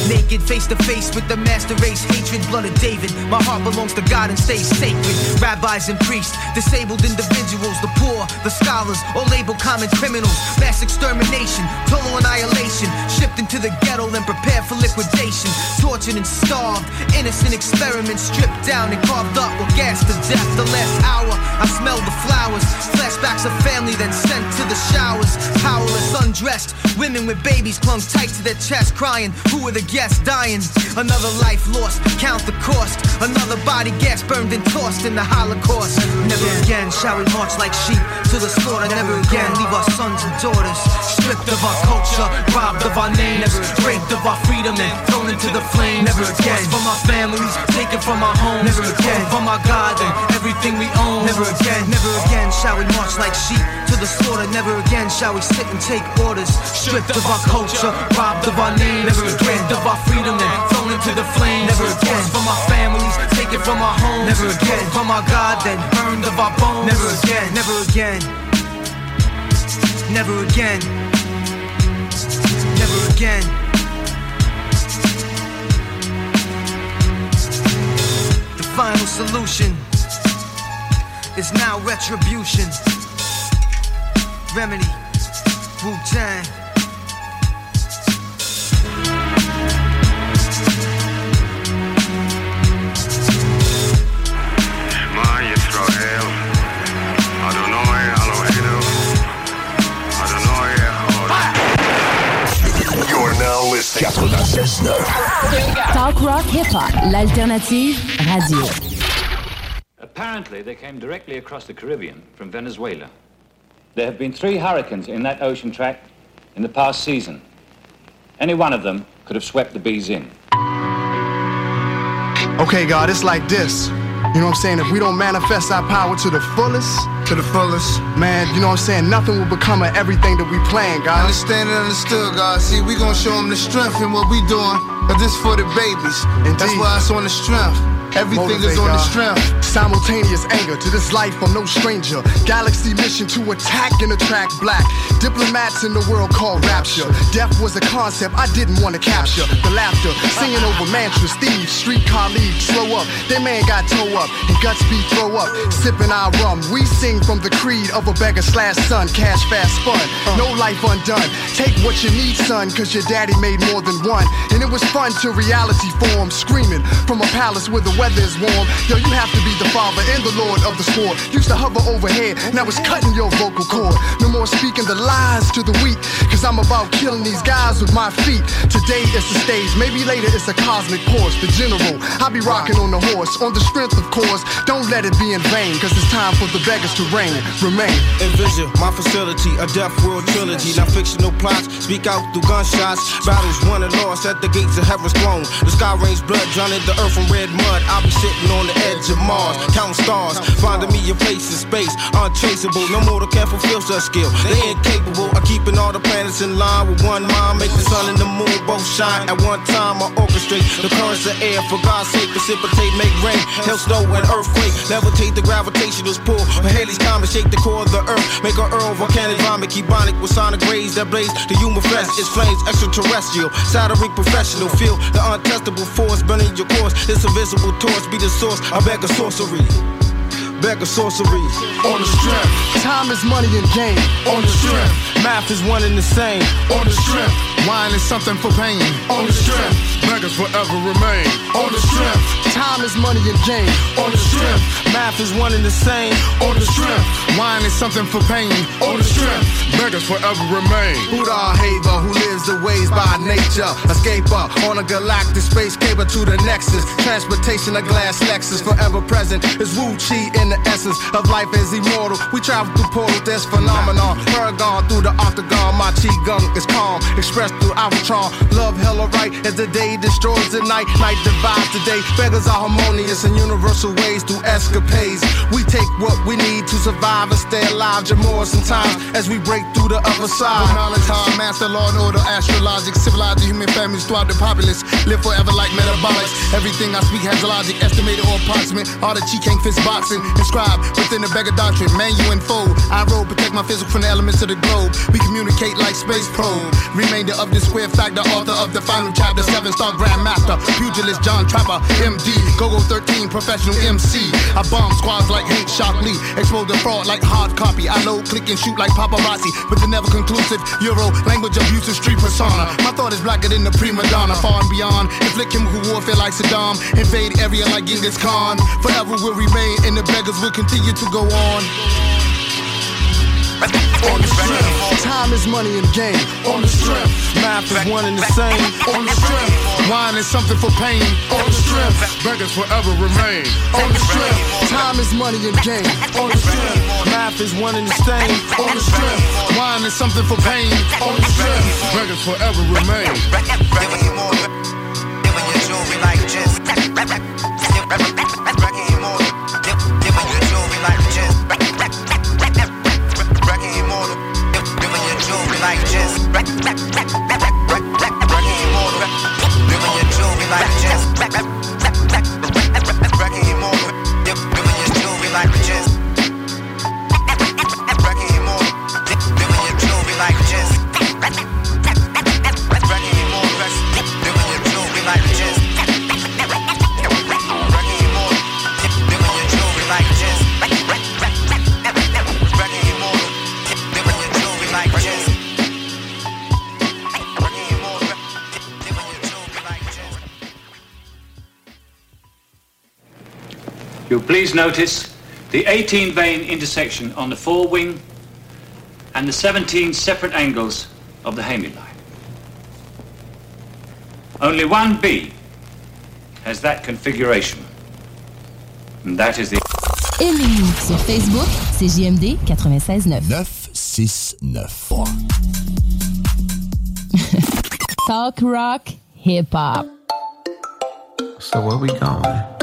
Naked, face to face with the master race, hatred, blood of David. My heart belongs to God and stays sacred. Rabbis and priests, disabled individuals, the poor, the scholars, all labeled common criminals. Mass extermination, total annihilation. Shipped into the ghetto and prepared for liquidation. Tortured and starved, innocent experiments stripped down and carved up or gassed to death. The last hour, I smelled the flowers. Flashbacks of family then sent to the showers. Powerless, undressed, women with babies clung tight to their chest, crying, Who are the guests dying? Another life lost, count the cost. Another body gas burned and tossed in the Holocaust. Never again shall we march like sheep to the slaughter. Never again leave our sons and daughters stripped of our culture, robbed of our names, raped of our freedom and thrown into the flames. Never again from our families, taken from our homes. Never again from our God and everything we own. Never again, never again shall we march like sheep to the slaughter. Never again shall we sit and take orders, stripped of our culture, robbed of our names, never again of our freedom and thrown into the flames. Never again from our families, taken from our homes. Never again from our God, then burned of our bones. Never again, never again. Never again. Never again. The final solution is now retribution. Remedy, Wu Tang. 96.9. Talk rock hip hop, l'alternative radio. Apparently, they came directly across the Caribbean from Venezuela. There have been three hurricanes in that ocean track in the past season. Any one of them could have swept the bees in. Okay, God, it's like this. You know what I'm saying? If we don't manifest our power to the fullest, to the fullest, man, you know what I'm saying? Nothing will become of everything that we plan, God. Understand and understood, God. See, we gonna show them the strength in what we doing. Cause this for the babies. And that's why it's on the strength. Everything is on the strength. Simultaneous anger to this life, I'm no stranger. Galaxy mission to attack and attract black. Diplomats in the world call rapture. Death was a concept I didn't want to capture. The laughter, singing over mantras, thieves, street colleagues, slow up. Their man got toe up, and guts be throw up. Sipping our rum, we sing from the creed of a beggar slash son. Cash fast fun, no life undone. Take what you need, son, cause your daddy made more than one. And it was fun to reality form, screaming from a palace with the weather is warm. Yo, you have to be the father and the lord of the sport. Used to hover overhead, now it's cutting your vocal cord. No more speaking the lies to the weak, cause I'm about killing these guys with my feet. Today it's the stage, maybe later it's a cosmic course. The general, I be rocking on the horse, on the strength of course. Don't let it be in vain, cause it's time for the beggars to reign. Remain. Envision my facility, a death world trilogy. Now fictional plots speak out through gunshots. Battles won and lost at the gates of heaven's throne. The sky rains blood, drowning the earth in red mud. I'll be sitting on the edge of Mars, counting stars, finding me a place in space, untraceable. No mortal can fulfill such skill. They incapable of keeping all the planets in line with one mind. Make the sun and the moon both shine at one time. I orchestrate the currents of air for God's sake. Precipitate, make rain, hail, snow, and earthquake. Levitate the gravitational pull. A Halley's comet shake the core of the earth. Make a earl volcanic vomit, ebonic with sonic rays that blaze. The human flesh is flames, extraterrestrial. Soldering professional. Feel the untestable force burning your course. This invisible torch be the source. I beg a sorcery. Beg of sorcery. On the strength. Time is money and game. On the strength. Math is one and the same. On the strength. Wine is something for pain. On the strength, beggars forever remain. On the strength, time is money and gain. On the strength, math is one and the same. On the strength, wine is something for pain. On the strength, beggars forever remain. Buddha Haver, who lives the ways by nature. Escaper on a galactic space cable to the nexus. Transportation of glass Lexus, forever present. Is Wu Chi in the essence of life is immortal. We travel through portals, that's phenomenon. Paragon through the octagon, my chi gun is calm. Expressed through Albatron. Love hella right as the day destroys the night. Night divides the day. Beggars are harmonious in universal ways through escapades. We take what we need to survive and stay alive. Jamor sometimes as we break through the other side. With knowledge, time, master, law and order, astrologic, civilized human families throughout the populace. Live forever like metabolics. Everything I speak has logic, estimated or approximate. All the chi can't fist boxing. Inscribed within the beggar doctrine, man, you unfold. I roll, protect my physical from the elements of the globe. We communicate like space probe. Remainder of the square factor, author of the final chapter, seven star grandmaster, pugilist John Trapper, MD, Gogo 13, professional MC. I bomb squads like Hank Shocklee, expose the fraud like hard copy. I load, click, and shoot like paparazzi, but the never conclusive Euro language abusive street persona. My thought is blacker than the prima donna, far and beyond. Inflict chemical warfare like Saddam, invade area like Genghis Khan. Forever will remain, and the beggars will continue to go on. On the strength, time is money and game. On the strength, math is one and the same. On the strength, wine is something for pain. On the strength, beggars forever remain. On the strength, time is money and game. On the strength, math is one and the same. On the strength, wine is something for pain. On the strength, beggars forever remain. Like just like just please notice the 18 vein intersection on the forewing and the 17 separate angles of the Hamy line. Only one bee has that configuration. And that is the Aimez-nous sur Facebook, c'est JMD 96.9. 969. Talk rock, hip hop. So where we going?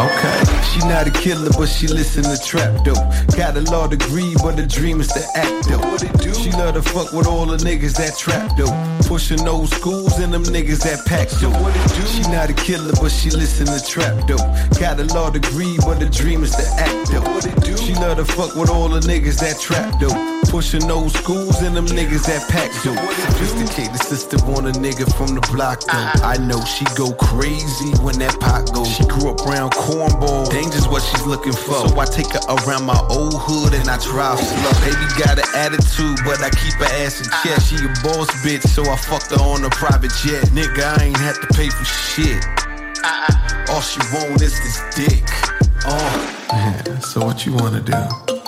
Okay. She not a killer, but she listen to trap dope. Got a law degree, but the dream is to act dope. What it do? She love to fuck with all the niggas that trap dope. Pushing old schools and them niggas that pack dope. What it do? She not a killer, but she listen to trap dope. Got a law degree, but the dream is to act dope. What it do? She love to fuck with all the niggas that trap dope. Pushing old schools and them niggas that pack dope. Sophisticated sister want a nigga from the block though. Uh-uh. I know she go crazy when that pot goes. She grew up around cornball. Danger's what she's looking for. So I take her around my old hood and I drive slow. Baby got an attitude, but I keep her ass in check. Uh-uh. She a boss bitch, so I fucked her on a private jet. Nigga, I ain't had to pay for shit. Uh-uh. All she want is this dick. Oh. Uh. Yeah, so what you wanna do?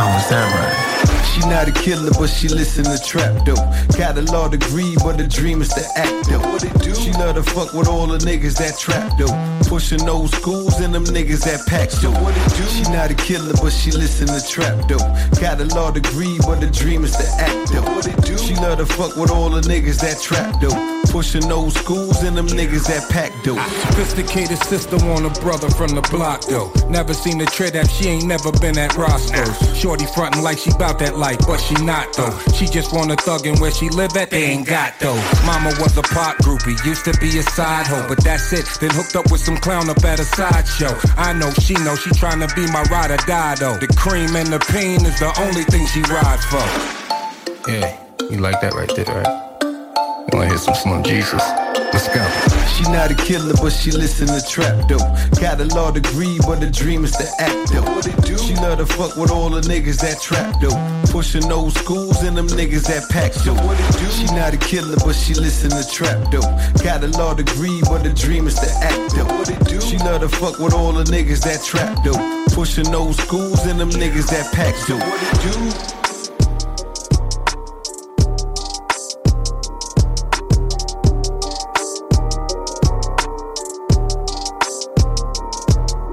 Oh, is that right? She not a killer, but she listen to trap dope. Got a law degree, but the dream is to act dope. What it do? She love to fuck with all the niggas that trap dope. Pushing old schools and them niggas that pack dope. What it do? She not a killer, but she listen to trap dope. Got a law degree, but the dream is to act dope. What it do? She love to fuck with all the niggas that trap dope. Pushing old schools and them niggas that pack dope. Ah, sophisticated sister want a brother from the block though. Never seen a tread that she ain't never been at Roscoe's. Shorty frontin' like she bout that life, but she not though. She just want a thuggin' where she live at, they ain't got though. Mama was a pop groupie, used to be a side hoe, but that's it. Then hooked up with some clown up at a sideshow. I know she know she tryna be my ride or die though. The cream and the pain is the only thing she rides for. Yeah, you like that right there, right? You wanna hear some Slim Jesus? Let's go. She not a killer, but she listen to trap dope. Got a law degree, but the dream is to act dope. She love to fuck with all the niggas that trap dope. Pushing those schools and them niggas that pack dope. She not a killer, but she listen to trap dope. Got a law degree, but the dream is to act dope. She love to fuck with all the niggas that trap dope. Pushing those schools and them niggas that pack dope. What it do?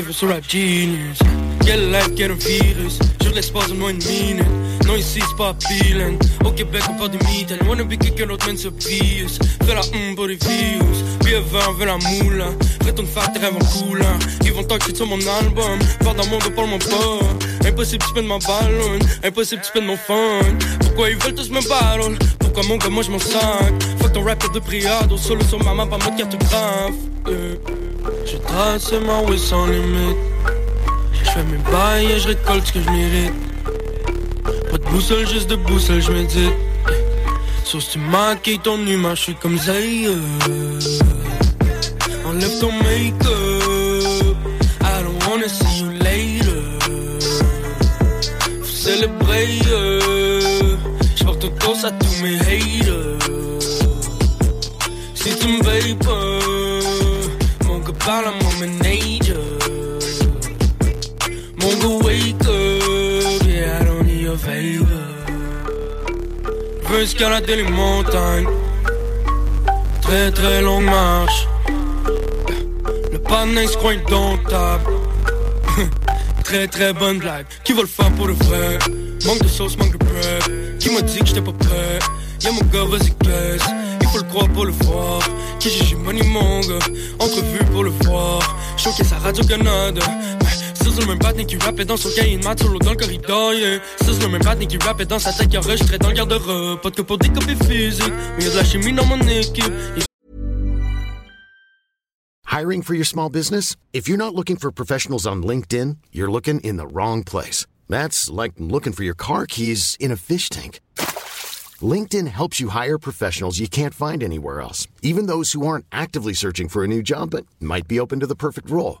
Vues sur Rap Genius Quelle life, quel un virus. Je l'espace en moins une minute Non ici c'est pas appealing Au Québec on parle des mythes. Wanna be quelqu'un d'autre man se Prius Fais la hum pour les views Billet vert, veut la moule Retourne faire tes rêves en coulant Ils vont shit sur mon album. Faire dans mon dos, parle-moi pas. Impossible tu spend ma ballon. Impossible tu spend mon fun. Pourquoi ils veulent tous me battle Pourquoi mon gars moi je m'en sac? Fuck ton rap de priado. Solo sur ma main pas. Je trace ma way sans limite. Je fais mes bails et je récolte ce que je mérite. Pas de boussole, juste de boussole, je médite Sauf si tu maquilles ton humain, je suis comme Zay Enlève ton make-up. I don't wanna see you later. Faut célébrer euh, J'porte toast à tous mes haters. Si tu me veux escalader les montagnes. Très très longue marche. Le panneau se croit indomptable Très très bonne blague. Qui va le faire pour le vrai? Manque de sauce, manque de prep Qui m'a dit que j'étais pas prêt? Y'a mon gars, vas-y caisse. Il faut le croire pour le voir. Qui j'ai money mon gars. Entrevue pour le voir. Showcase à Radio-Canada C'est le même patin qui rappait dans son cahier maths solo dans le corridor, yeah. C'est le même patin qui rappait dans sa tête qui enregistrait dans le garde-robe. Pas de que pour des copies physiques, mais y'a de la chimie dans mon équipe. Hiring for your small business? If you're not looking for professionals on LinkedIn, you're looking in the wrong place. That's like looking for your car keys in a fish tank. LinkedIn helps you hire professionals you can't find anywhere else, even those who aren't actively searching for a new job but might be open to the perfect role.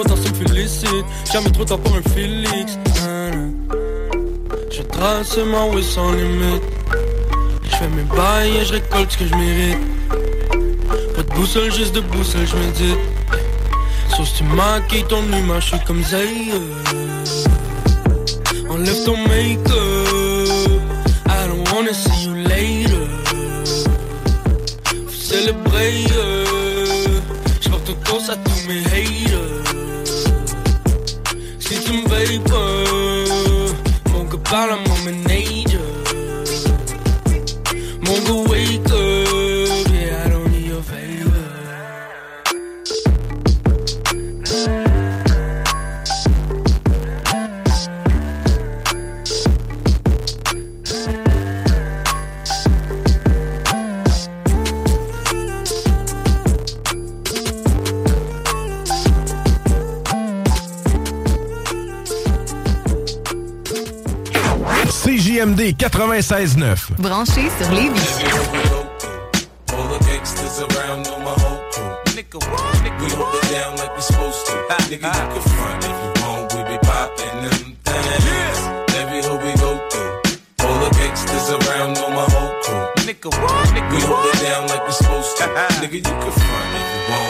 Trop tard. Jamais trop tard pour un Félix. Je trace ma way sans limite. Je fais mes bails et je récolte ce que je mérite. Pas de boussole, juste de boussole, je médite. Sauf tu maquilles ton image, je suis comme Zay. Enlève ton make-up. Pas, CJMD 96.9. Branché sur les around my whole crew. Nigga, what? Nigga, we hold it down like we supposed to. Nigga, you can front if you want,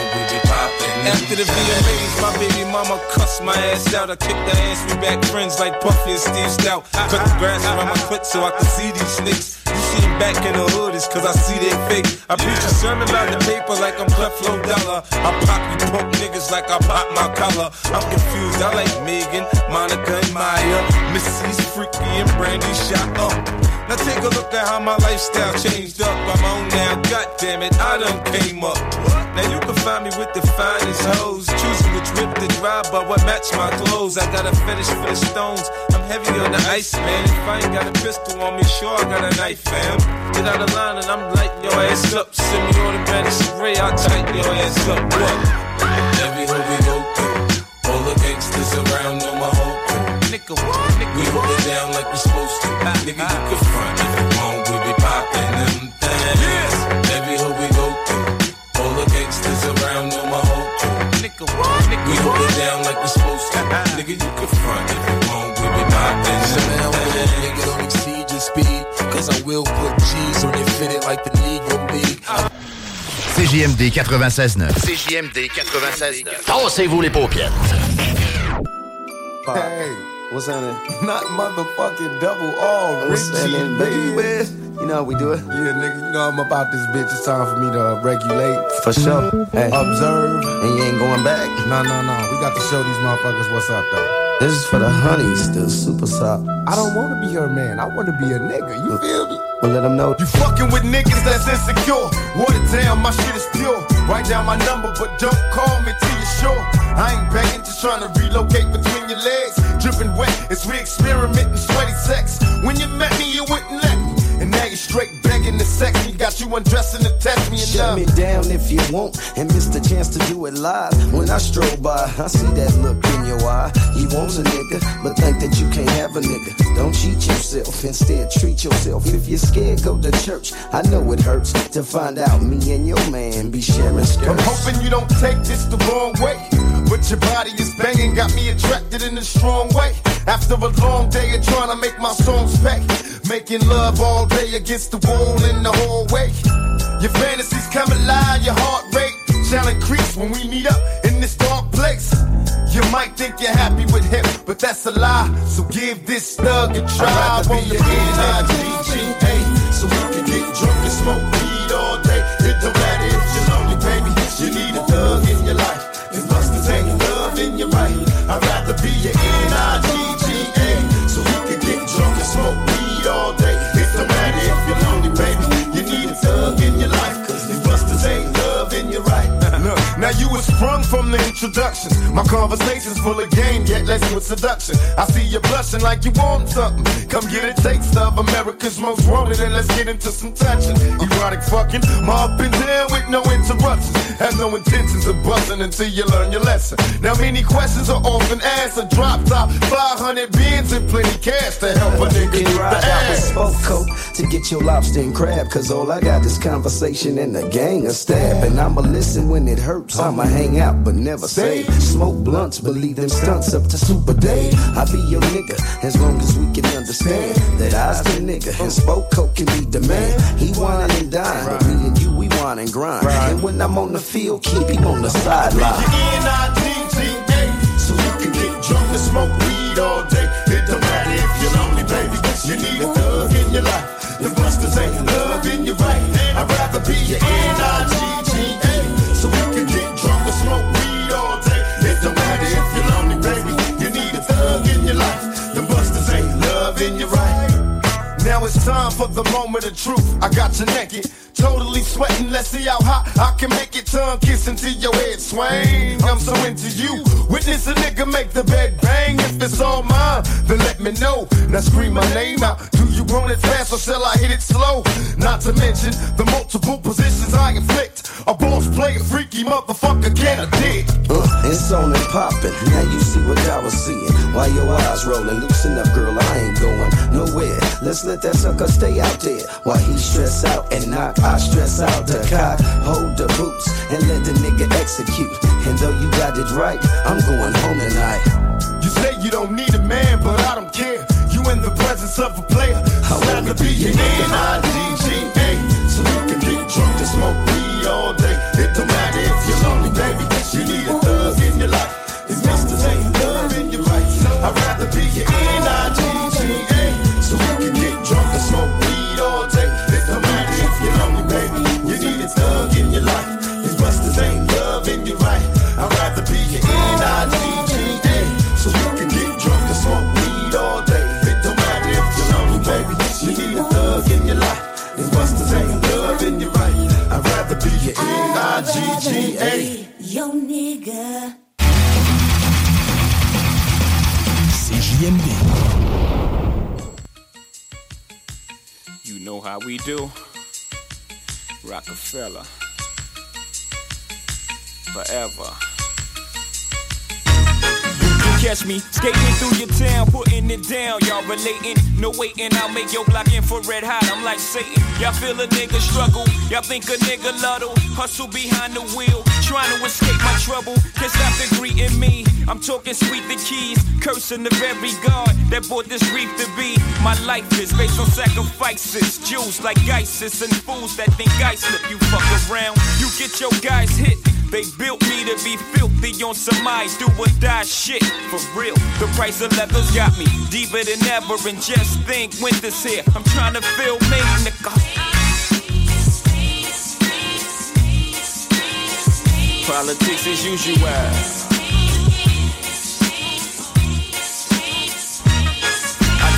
After the VMAs, my baby mama cussed my ass out. I kicked her ass, we back friends like Puffy and Steve Stoute. Cut the grass around my foot so I could see these snakes. You see 'em back in the hood, it's cause I see they fake. I preach a sermon about the paper like I'm Creflo Dollar. I pop you punk niggas like I pop my collar. I'm confused, I like Megan, Monica, and Mya. Missy's freaky and Brandy shot up. Now take a look at how my lifestyle changed up. I'm on now, god damn it, I done came up. Now you can find me with the finest hoes. Choosing which rip to drive, but what match my clothes. I got a fetish for the stones. I'm heavy on the ice, man. If I ain't got a pistol on me, sure I got a knife, fam. Get out of line and I'm lighting your ass up. Send me automatic spray, I'll tighten your ass up. What? Every hood we go through. All the gangsters around know my whole crew. Nigga, what? Nigga, we hold it down like we supposed to. Nigga, you can front if you want, we be popping them things. Every what? Nigga, we hold it down like we supposed to. Nigga, you can front if you want, we be popping them things. Nigga, don't exceed your speed. Cause I will put G's on it, fit it like the Negro League. CJMD 96.9. CJMD 96.9. Tassez-vous les paupières. Hey, what's happening? Not motherfucking double R, What's Richie, happening, baby? You know how we do it? Yeah, nigga, you know I'm about this bitch. It's time for me to uh, regulate. For sure. Hey. Observe. And you ain't going back? No, no, no. We got to show these motherfuckers what's up, though. This is for the honey, still super soft. I don't want to be her man. I want to be a nigga. You feel me? Well, let them know. You fucking with niggas that's insecure. Water down, my shit is pure. Write down my number, but don't call me till you're sure. I ain't begging, just trying to relocate between your legs. Dripping wet as we experimenting sweaty sex. When you met me, you wouldn't let me. Straight begging to sex me. Got you undressing to test me and Shut me down if you want and miss the chance to do it live. When I stroll by, I see that look in your eye. You want a nigga, but think that you can't have a nigga. Don't cheat yourself, instead treat yourself. If you're scared, go to church. I know it hurts to find out me and your man be sharing skirts. I'm hoping you don't take this the wrong way. But your body is banging, got me attracted in a strong way. After a long day of trying to make my songs pay. Making love all day against the wall in the hallway. Your fantasies come alive, your heart rate shall increase when we meet up in this dark place. You might think you're happy with him, but that's a lie. So give this thug a try. I'd rather be N-I-G-G-A, so we can get drunk and smoke weed all day. It don't matter if you're lonely, baby. You need a thug sprung from the introduction. My conversation's full of game, yet less with seduction. I see you blushing like you want something. Come get a taste of America's most wanted, and let's get into some touching. Erotic fucking, my up and down with no interruptions. Have no intentions of busting until you learn your lesson. Now many questions are often answered. Drop top, 500 bins and plenty cash to help a nigga get the ride out with ass. coat to get your lobster and crab. Cause all I got is conversation and a gang of stab. And I'ma listen when it hurts. I'ma hang out but never say. Smoke blunts, believe them stunts up to Super Day. I be your nigga as long as we can understand that I's the nigga and spoke coat can be the man. He whine and dine, but me and you we whine and grind. And when I'm on the field, keep him on the sideline. N-I-G smoke weed all day. It don't matter if you're lonely, baby. You need a thug in your life. The busters ain't loving you right. I'd rather be your N-I-G-G-A. It's time for the moment of truth. I got you naked, totally sweating. Let's see how hot I can make it. Tongue kissing till your head swing. I'm so into you. Witness a nigga make the bed bang. If it's all mine, then let me know. Now scream my name out. Do want it fast or shall I hit it slow? Not to mention the multiple positions I inflict. A boss player, freaky motherfucker, can I dig? Uh, it's on and poppin'. Now you see what I was seeing. Why your eyes rolling? Loosen up, girl. I ain't going nowhere. Let's let that sucker stay out there. While he stress out and knock, I stress out the cock. Hold the boots and let the nigga execute. And though you got it right, I'm going home tonight. You say you don't need a man, but I don't care. You in the presence of a player. I'd rather be your N-I-D-G-A. So you can get drunk and smoke weed all day. You know how we do. Rockefeller. Forever. You catch me skating through your town, putting it down. Y'all relating, no waiting. I'll make your block infrared hot. I'm like Satan. Y'all feel a nigga struggle. Y'all think a nigga luddle. Hustle behind the wheel, trying to escape my trouble. Stop the greeting me. I'm talking sweet the keys, cursing the very God that brought this reef to be. My life is based on sacrifices. Jews like ISIS and fools that think I slip. You fuck around, you get your guys hit. They built me to be filthy on some I do or die shit. For real, the price of leather's got me deeper than ever. And just think, winter's here. I'm trying to feel me, nigga. Politics as usual.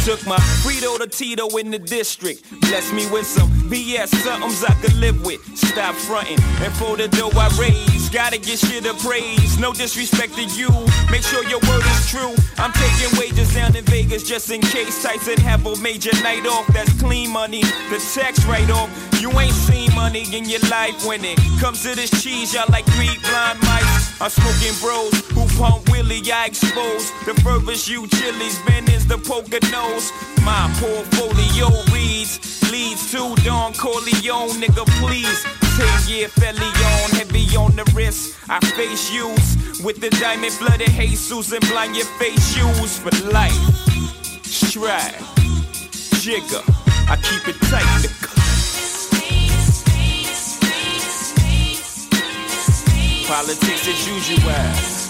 Took my Frito to Tito in the district. Bless me with some BS, somethings I could live with. Stop fronting. And for the dough I raise, gotta get shit of praise. No disrespect to you. Make sure your word is true. I'm taking wages down in Vegas just in case Tyson have a major night off. That's clean money. The tax write off. You ain't seen money in your life when it comes to this cheese. Y'all like three blind mice. I'm smoking bros who pump Willie. I expose the furthest you chilies. Ben is the poker nose. My portfolio reads leads to Don Corleone, nigga. Please, ten year fellion, heavy on the wrist. I face use with the diamond blooded Jesus and blind your face shoes for life. Stride, jigger. I keep it tight. Politics as usual.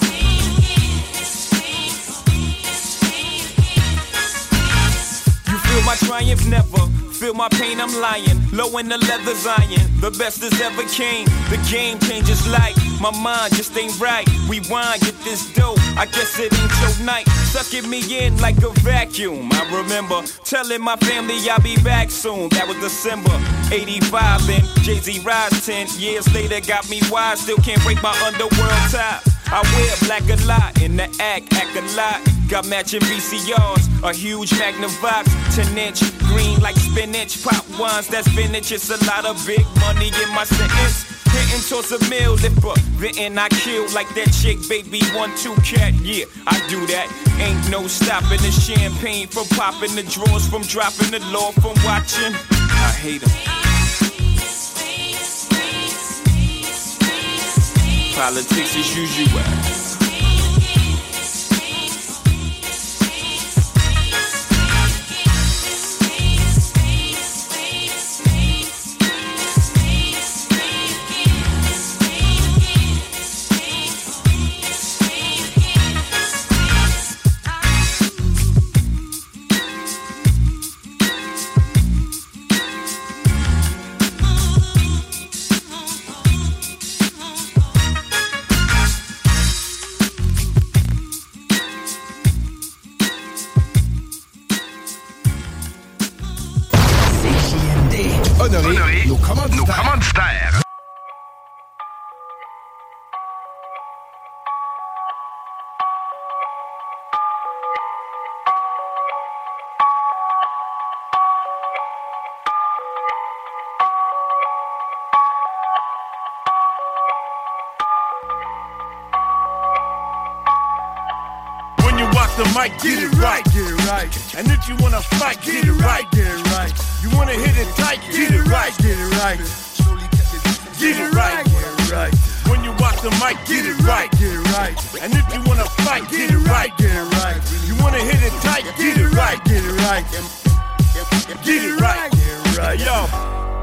My triumph never. Feel my pain, I'm lying. Low in the leather iron. The best that's ever came. The game changes like my mind just ain't right. Rewind, get this dope. I guess it ain't your night. Sucking me in like a vacuum. I remember telling my family I'll be back soon. That was December 85. And Jay Z rise 10 years later got me wise. Still can't break my underworld tie. I wear black a lot in the act, act a lot. Got matching VCRs, a huge Magnavox, 10 inch, green like spinach. Pop ones, that's vintage. It's a lot of big money in my sentence. Hitting towards a meal, lipper. Venting, I kill like that chick, baby. One, two cat, yeah, I do that. Ain't no stopping the champagne from popping the drawers, from dropping the law, from watching. I hate them. Politics as usual. Mic, get it right, get it right. And if you wanna fight, get it right, get it right. You wanna hit it tight, get it right, get it right. Get it right, get it right. When you walk the mic, get it right, get it right. And if you wanna fight, get it right, get it right. You wanna hit it tight, get it right, get it right. Get it right, get it right. Yo,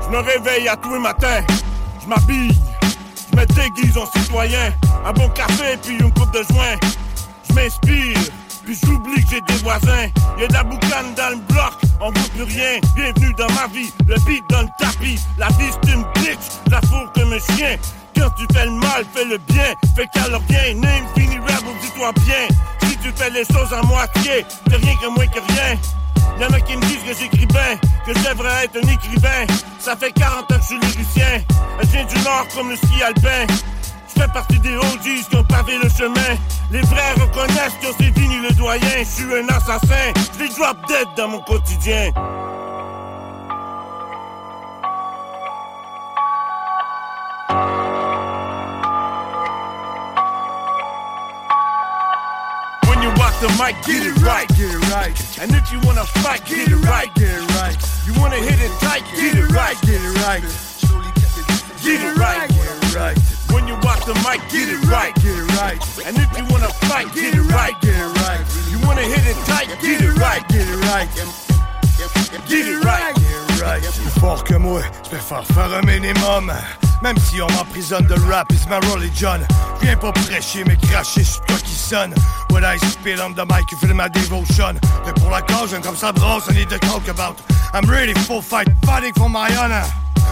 je me réveille à tous les matins, je m'habille, je me déguise en citoyen, un bon café puis une coupe de joint. Je m'inspire, j'oublie que j'ai des voisins. Y'a de la boucane dans le bloc, on voit plus rien. Bienvenue dans ma vie, le beat dans le tapis. La vie c'est une bitch, la fourre comme un chien. Quand tu fais le mal, fais le bien, fais qu'alors rien. Name, fini rap, dis-toi bien. Si tu fais les choses à moitié, t'es rien que moins que rien. Y'en a qui me disent que j'écris bien, que je être un écrivain. Ça fait 40 ans que je suis lyricien. Elle vient du nord comme le ski alpin. Je fais partie des OGs qui ont pavé le chemin. Les vrais reconnaissent que c'est fini le doyen. Je suis un assassin, je les drop dead dans mon quotidien. When you walk the mic, get it right, get it right. And if you wanna fight, get it right, get it right. You wanna hit it tight, get it right, get it right. Get it right, get it right. When you walk the mic, get it right, get it right. And if you wanna fight, get it right, get it right. You wanna hit it tight, get it right, get it right. Get it right, get it right. Plus fort que moi, je préfère faire un minimum. Même si on m'emprisonne de rap, is my religion. Je viens pas prêcher, mais cracher sur toi qui sonne. When I spit on the mic, you feel my devotion. Mais pour la cause, j'aime comme ça brosse, I need to talk about. I'm ready full fight, fighting for my honor.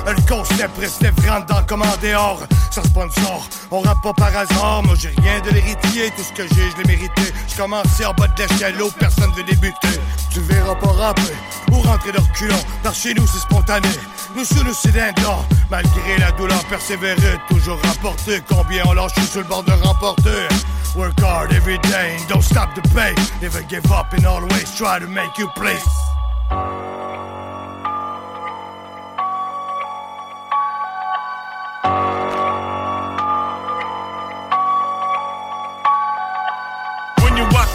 Le concept restait rentre dans le commandéor Sans sponsor, on rappe pas par hasard. Moi j'ai rien de l'héritier, tout ce que j'ai je l'ai mérité. Je commençais en bas de l'échelle, personne veut débuter. Tu verras pas rapper ou rentrer de reculons. Par chez nous c'est spontané, nous sous nous c'est Malgré la douleur persévérer, toujours rapporter Combien on lâche sur le bord de remporter? Work hard every day. And don't stop the pay Never give up and always try to make you place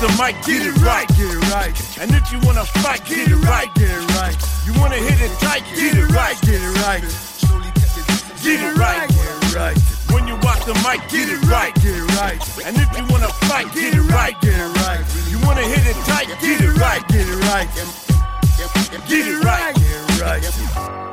the mic, get it right, get it right. And if you wanna fight, get it right, get it right. You wanna hit it tight, get it right, get it right. Get it right, get it right. When you walk the mic, get it right, get it right. And if you wanna fight, get it right, get it right. You wanna hit it tight, get it right, get it right. Get it right, get it right.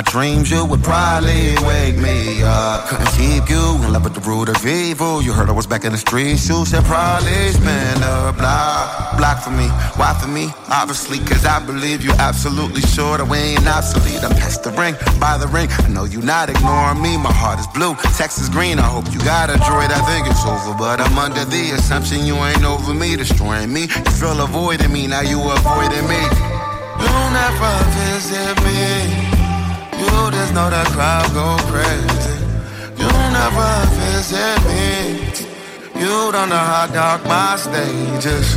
My dreams, you would probably wake me up. Couldn't keep you in love with the root of evil. You heard I was back in the streets, you should probably spin a block. Block for me, why for me? Obviously, cause I believe you absolutely sure that we ain't obsolete. I'm past the ring, by the ring. I know you not ignoring me. My heart is blue, text is green. I hope you got a droid. I think it's over, but I'm under the assumption you ain't over me, destroying me. You feel avoiding me, now you avoiding me. You never visit me. You just know the crowd go crazy. You never visit me. You don't know how dark my stage is.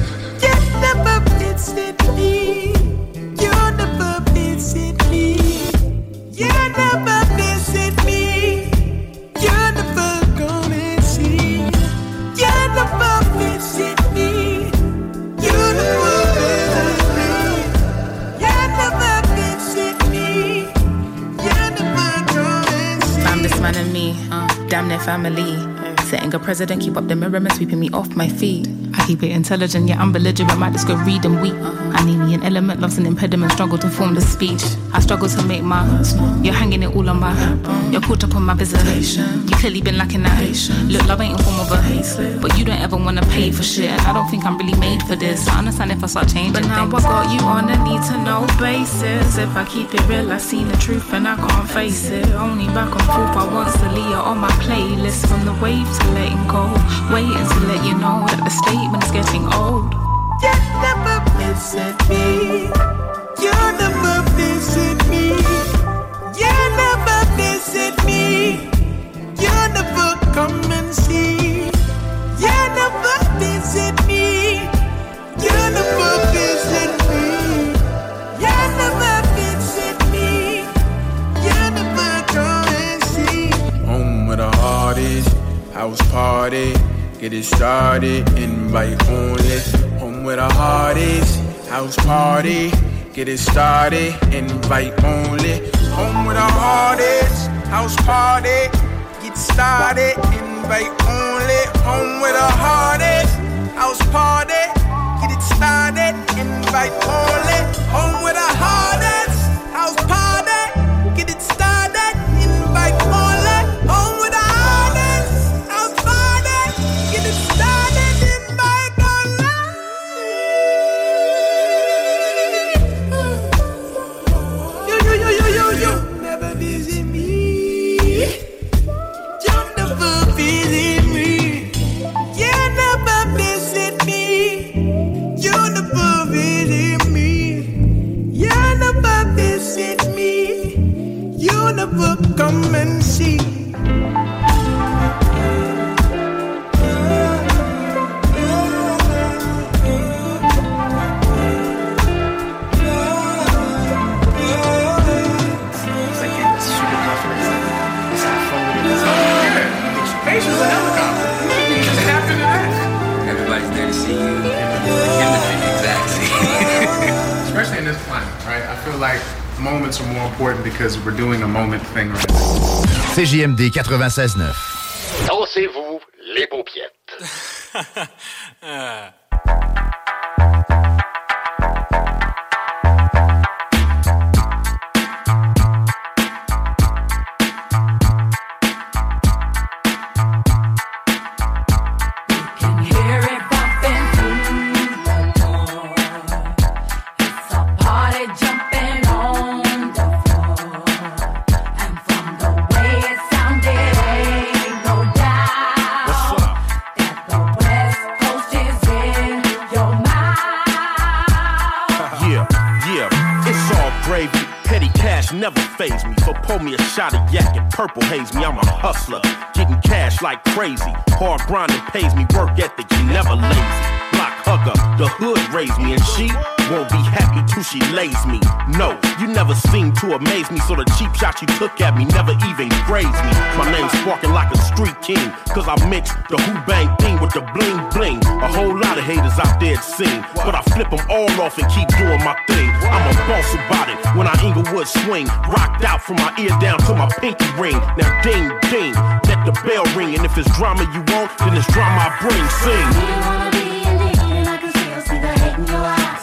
You never visit me. Family. Setting a president, keep up the mirror, and sweeping me off my feet. Keep it intelligent, yet I'm belligerent. Might just go read and weep. I need me an element, love's an impediment, struggle to form the speech. I struggle to make my. You're hanging it all on my. You're caught up on my business. You clearly been lacking that. Look, love ain't in form of a. But you don't ever wanna pay for shit. And I don't think I'm really made for this. I understand if I start changing. But now things. I got you on a need to know basis. If I keep it real, I seen the truth and I can't face it. Only back and forth, I want Celia on my playlist. From the wave to letting go. Waiting to let you know that the statement is getting old. You never visit me. You never visit me. You never visit me. You never come and see. You never visit me. You never visit me. You never visit me. You never come and see. Home with hardest, house party. Get it started, invite only. Home with the hardest, house party. Get it started, invite only. Home with the hardest, house party. Get started, invite only. Home with the hardest, house party. Get it started, invite only. Home with the hardest, house party. Right? I feel like moments are more important because we're doing a moment thing right now. CJMD 96.9. Dansez-vous les paupiètes. Hear gravy. Petty cash never phase me. So pour me a shot of yak and purple haze me. I'm a hustler, getting cash like crazy. Hard grinding pays me, work ethic, you never lazy. Block hugger, the hood raised me, and she won't be happy till she lays me. No, you never seem to amaze me, so the cheap shot you took at me never even grazed me. My name's sparking like a street king, cause I mix the who bang thing with the bling bling. A whole lot of haters out there it seem, but I flip them all off and keep doing my thing. I'm a boss about it when I Inglewood swing, rocked out from my ear down to my pinky ring. Now ding ding, let the bell ring, and if it's drama you want, then it's drama I bring. Sing. Look,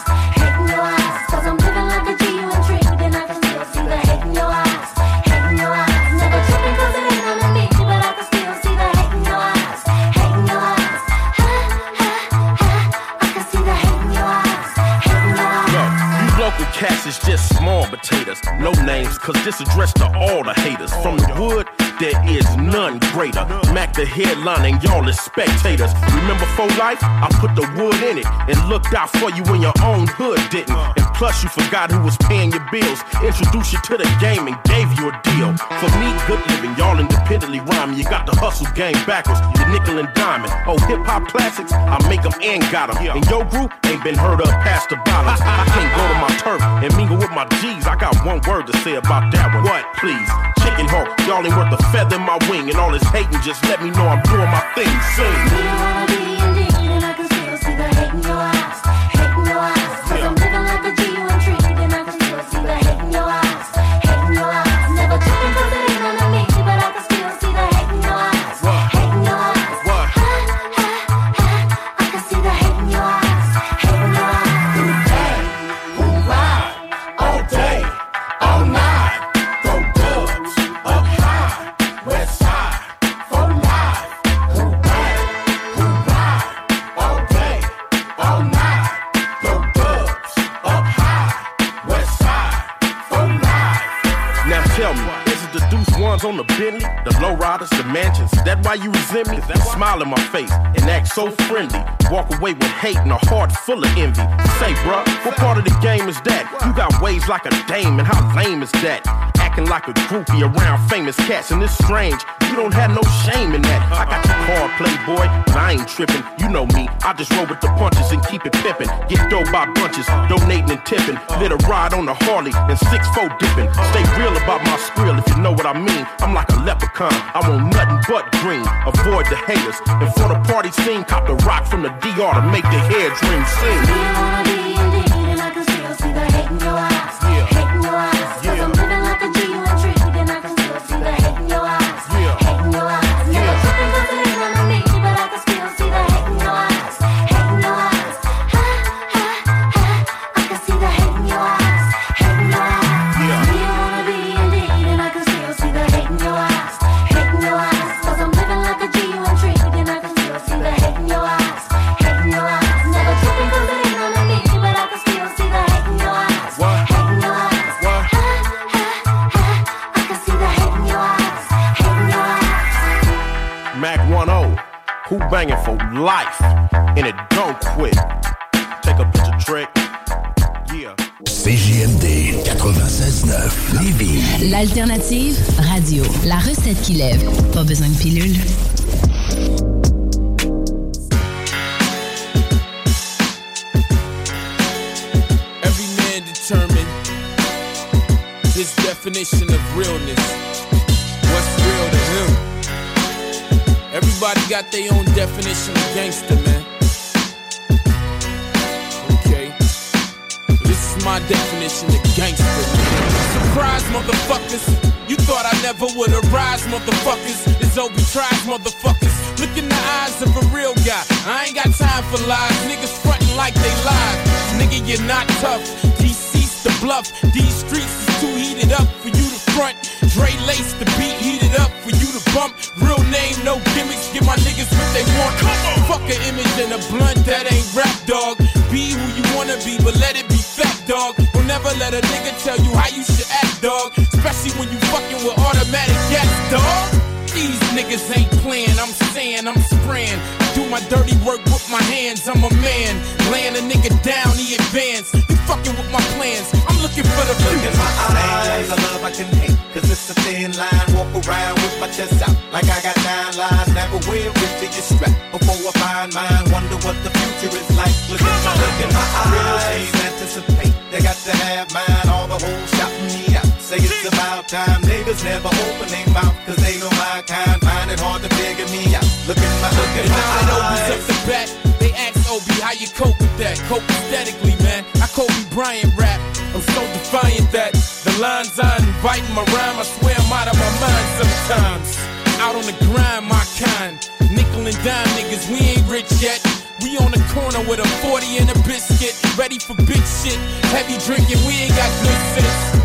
cats is just small potatoes. No names, cause this addressed to all the haters. From the wood, there is none greater. Mac the headline and y'all is spectators. Remember for life? I put the wood in it and looked out for you when your own hood didn't. And Plus, you forgot who was paying your bills. Introduced you to the game and gave you a deal. For me, good living, y'all independently rhyming. You got the hustle game backwards, you nickel and diamond. Oh, hip hop classics, I make them and got them. And your group ain't been heard of past the bottoms. I can't go to my turf and mingle with my G's. I got one word to say about that one. What, please? Chicken hawk, y'all ain't worth a feather in my wing. And all this hating, just let me know I'm doing my thing. Sing. On the Bentley, the low riders, the mansions? That why you resent me? You smile in my face and act so friendly. Walk away with hate and a heart full of envy. Say, bruh, what part of the game is that? You got ways like a dame, and how lame is that? Acting like a groupie around famous cats, and it's strange. You don't have no shame in that. I got your card, playboy, but I ain't tripping. You know me, I just roll with the punches and keep it pimping. Get dough by bunches, donating and tipping. Lit a ride on a Harley and six four dipping. Stay real about my skrill if you know what I mean. I'm like a leprechaun, I want nothing but green. Avoid the haters, and for the party scene, cop the rock from the DR to make the hair dream sing. Mac qui lève. Pas besoin de. Not tough. DC's the bluff. These streets is too heated up for you to front. Dre lace the beat heated up for you to bump. Real name, no gimmicks. Give my niggas what they want. Come on. Fuck an image and a blunt that ain't rap, dog. Be who you wanna be, but let it be fat, dog. Don't never let a nigga tell you how you should act, dog. Especially when you fucking with automatic gas, dog. These niggas ain't playing, I'm saying, I'm spraying. I do my dirty work with my hands, I'm a advance. You fucking with my plans, I'm looking for the Look in my eyes, Bryant rap. I'm so defiant that the lines I invite in my rhyme, I swear I'm out of my mind sometimes. Out on the grind, my kind. Nickel and dime niggas, we ain't rich yet. We on the corner with a 40 and a biscuit, ready for big shit. Heavy drinking, we ain't got good sense.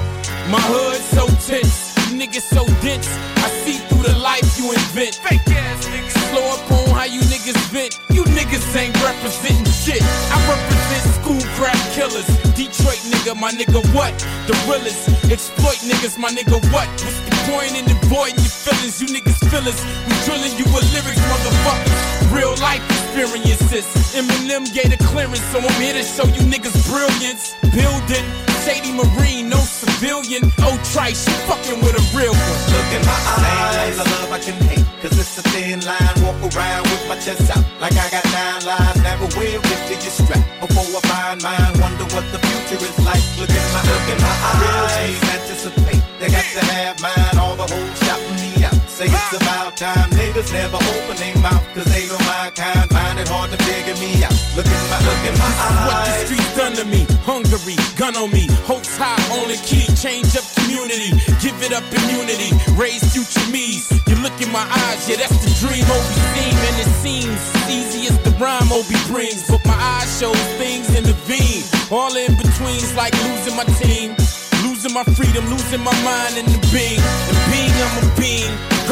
My hood so tense, you niggas so dense. I see through the life you invent. Fake ass niggas. Slow up on how you niggas vent. You niggas ain't representing my nigga, what? The realest. Exploit niggas, my nigga, what? What's the point in avoiding your feelings? You niggas feel us. We drilling you with lyrics, motherfuckers. Real life experiences. Eminem gave the clearance, so I'm here to show you niggas brilliance. Building, shady marine, no civilian. Oh, trice, you fucking with a real one. Look in my eyes. Same love I can hate. Cause it's a thin line. Walk around with my chest out. Like I got nine lives. Never will get time. Niggas never open their mouth. Cause they know my kind. Find it hard to figure me out. Look in my, look in my What the streets done to me, hungry, gun on me, hopes high, only key, change up community, give it up immunity, raise future me's. You look in my eyes, yeah, that's the dream Obi seem, and it seems easy as the rhyme Obi brings, but my eyes show things in the vein, all in betweens like losing my team. Losing my freedom, losing my mind in the being.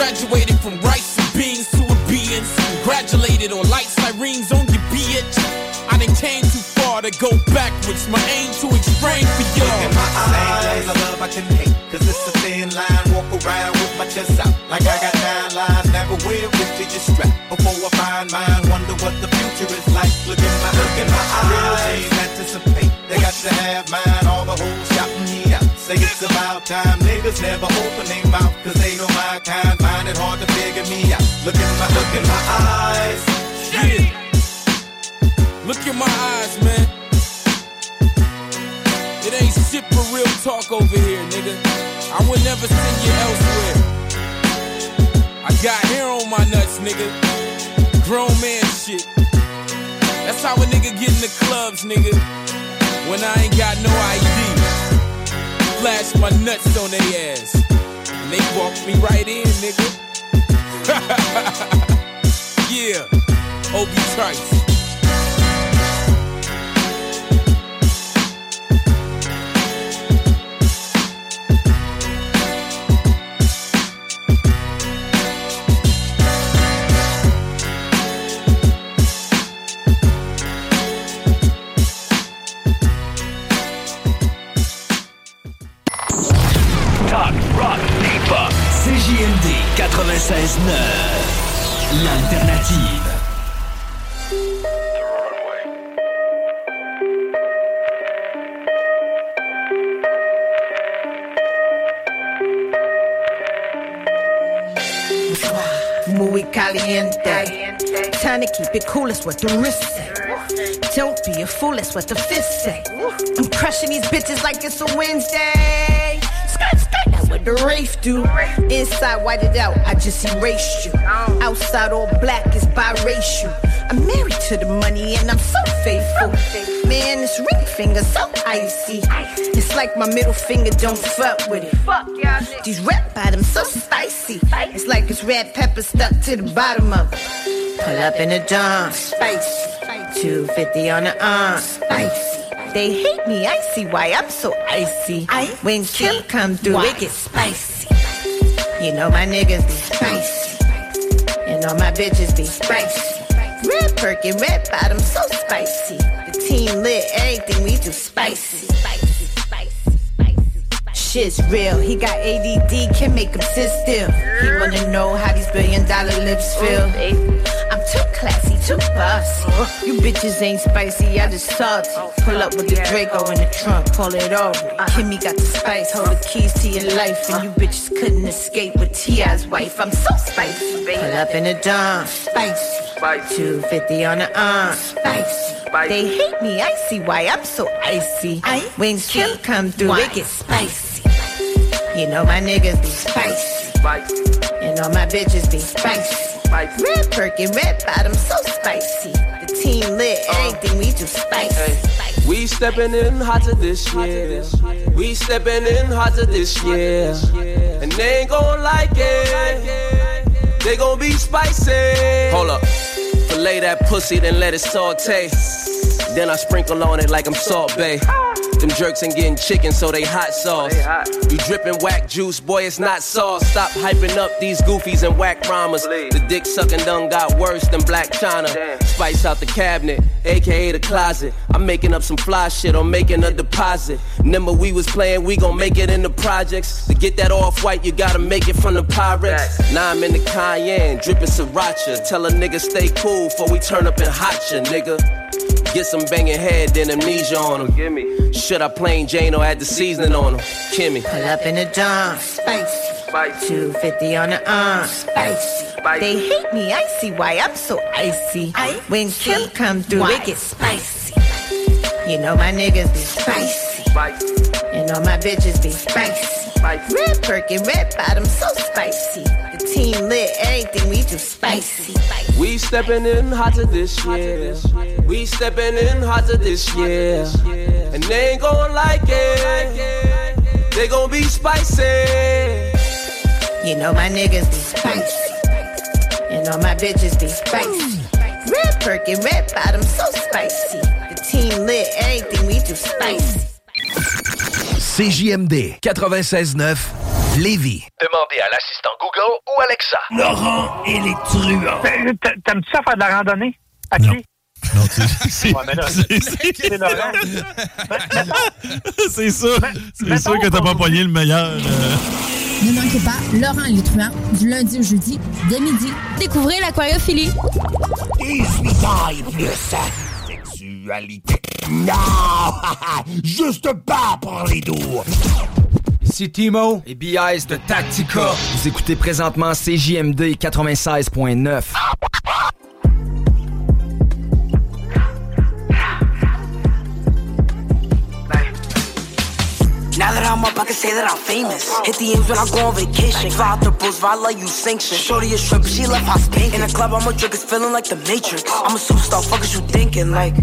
Graduated from rice and beans to obedience. Congratulated on light sirens on your bitch. I done came too far to go backwards. My aim to explain for y'all. Look in my eyes. Same love I can hate. Cause it's a thin line. Walk around with my chest out. Like I got nine lives. Never will get to your strap. Before I find mine. Wonder what the future is like. Look in my, look in my eyes. Anticipate. They got to have mine. All the hoes shouting me out. Say it's about time. Niggas never open their mouth. Look in my, eyes. Yeah. Look in my eyes, man. It ain't shit for real talk over here, nigga. I would never send you elsewhere. I got hair on my nuts, nigga. Grown man shit. That's how a nigga get in the clubs, nigga. When I ain't got no ID. Flash my nuts on their ass. And they walk me right in, nigga. yeah. Obi Trice. Talk, rock, hip-hop. CJMD 96.9. L'alternative. Muy caliente. Time to keep it cool, that's what the wrist say. Don't be a fool, that's what the fist say. I'm crushing these bitches like it's a Wednesday. Skirt, skirt, that's what the Rafe do. Inside, white it out, I just erased you. Outside, all black is biracial. I'm married to the money and I'm so faithful. Man, this ring finger so icy. It's like my middle finger don't fuck with it. These red bottoms so spicy. It's like it's red pepper stuck to the bottom of it. Pull up in a John, spicy. 250 on the arm, spicy. They hate me, I see why I'm so icy. When Kim come through, it gets spicy. You know my niggas be spicy. And all my bitches be spicy. Red Birkin, red bottom, so spicy. The team lit, everything we do spicy. Shit's real, he got ADD, can make him sit still. He wanna know how these billion dollar lips feel. I'm too classy, too bossy. You bitches ain't spicy, I just salty. Pull up with the Draco in the trunk, call it over. Kimmy got the spice, hold the keys to your life. And you bitches couldn't escape with T.I.'s wife. I'm so spicy. Pull up in a Dom, spicy. 250 on the arm, spicy. They hate me, I see why I'm so icy. When Kim come through, it gets spicy. You know my niggas be spicy. And all my bitches be spicy. spicy. Red Birkin, red bottom, so spicy. The team lit, uh. everything we do spicy. We stepping in hotter this year. We stepping in hotter this year. And they ain't gon' like it. They gon' be spicy. Hold up. Fillet that pussy, then let it saute. Then I sprinkle on it like I'm Salt Bae. Them jerks ain't getting chicken, so they hot sauce. You dripping whack juice, boy, it's not sauce. Stop hyping up these goofies and whack rhymes. The dick sucking done got worse than Blac Chyna. Spice out the cabinet, aka the closet. I'm making up some fly shit or making a deposit. Remember we was playing, we gon' make it in the projects. To get that off white, you gotta make it from the Pyrex. Now I'm in the Cayenne, dripping sriracha. Tell a nigga stay cool before we turn up and hotcha, nigga. Get some banging head, then amnesia on him. Give me. Should I plain Jane or add the seasoning on him? Kimmy. Pull up in the dawn, spicy. spicy. 250 on the arm, spicy. They hate me, I see why I'm so icy. When Kim come through, it gets spicy. You know my niggas be spicy. spicy. You know my bitches be spicy. spicy. Red Birkin, red bottom, so spicy. The team lit, everything we do spicy. We stepping in hotter this year. We stepping in hotter this year. And they ain't gon' like it. They gon' be spicy. You know my niggas be spicy. You know my bitches be spicy. Red Birkin, red bottom, so spicy. Team lit, everything we do spicy. CJMD 96.9 Lévis. Demandez à l'assistant Google ou Alexa. Laurent et les truands. T'aimes-tu ça faire de la randonnée? À pied? Non, tu sais. Ouais, c'est Laurent. C'est sûr. C'est sûr que t'as pas poigné le meilleur. euh. Ne manquez pas Laurent et les truands du lundi au jeudi dès midi. Découvrez l'aquariophilie. 18 ans et plus. Sexualité. Non! Juste pas pour les doux. Ici Timo et BIS de Tactica. Vous écoutez présentement CJMD 96.9. Now that I'm up, I can say that I'm famous. Hit the ends when I go on vacation. Fly out the bros, Vala, you sanction. Shorty a shrimp, she left house spanking. In the club, I'm a drink, it's feeling like the Matrix. I'm a superstar, fuck is you thinking? Like,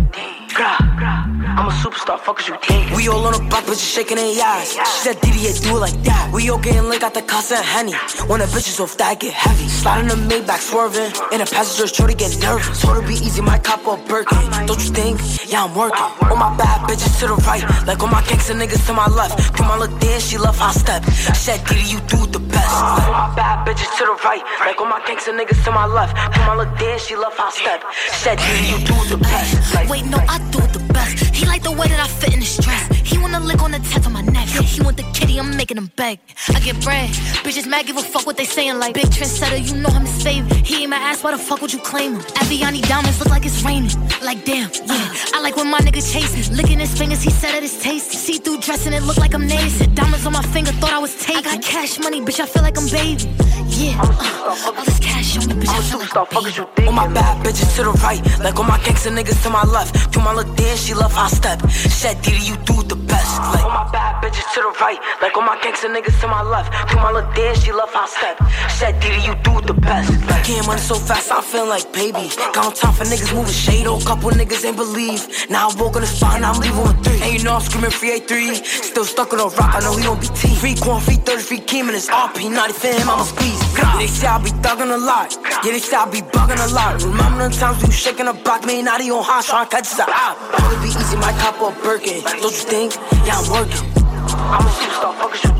I'm a superstar, fuck is you thinking? We all on the block, bitches shaking their eyes. She said, Diddy, yeah, do it like that. We all getting lit, got the Casa and Henny. When the bitches off that get heavy. Sliding the Maybach, swerving. In the passenger, shorty get nervous. Told her be easy, my cop up Birkin. Don't you think? Yeah, I'm working. All my bad bitches to the right. Like all my gangsta niggas to my left. Do my little dance, she love how I step. She said, Diddy, you do the all bad bitches to the right. Like all my gangsta niggas to my left. Do my little there, she love how I step. Said, you do the best. Like, Wait, no, I do the best. He like the way that I fit in his dress. He wanna lick on the tip of my neck. He want the kitty, I'm making him beg. I get bread. Bitches mad, give a fuck what they saying. Like big trendsetter, you know I'm his favorite. He ain't my ass, why the fuck would you claim him? Avianne diamonds look like it's raining. Like damn, yeah. I like when my nigga chase me. Licking his fingers, he said it is tasty. See through dressing, it look like I'm naked. Diamonds on my finger, thought I was taken. I got cash money, bitch, I feel like I'm baby. Yeah, uh, all this cash on me, bitch, I feel like I'm baby. All my bad bitches to the right, like all my gangsta niggas to my left. Do my little dance, she love how I step. She said, Diddy, you do the best. Like all my bad bitches to the right, like all my gangsta niggas to my left. Do my little dance, she love how I step. She said, Diddy, you do the best. Getting money so fast, I'm feeling like baby. Got no time for niggas moving shade, oh, couple niggas ain't believe. Now I walk on the spot and I'm leaving with three. And you know I'm screaming free A3. Still stuck on a rock, I know he don't be T. Free corn, free 30, free Kim, and it's RP. Not for him, I'ma squeeze. They say I be thugging a lot. Yeah, they say I be bugging a lot. Remember the times we shaking a block, me not even hot, trying to catch us out. Probably be easy, my cop up Birkin. Don't you think? Yeah, I'm working. I'm a superstar, fuck is you.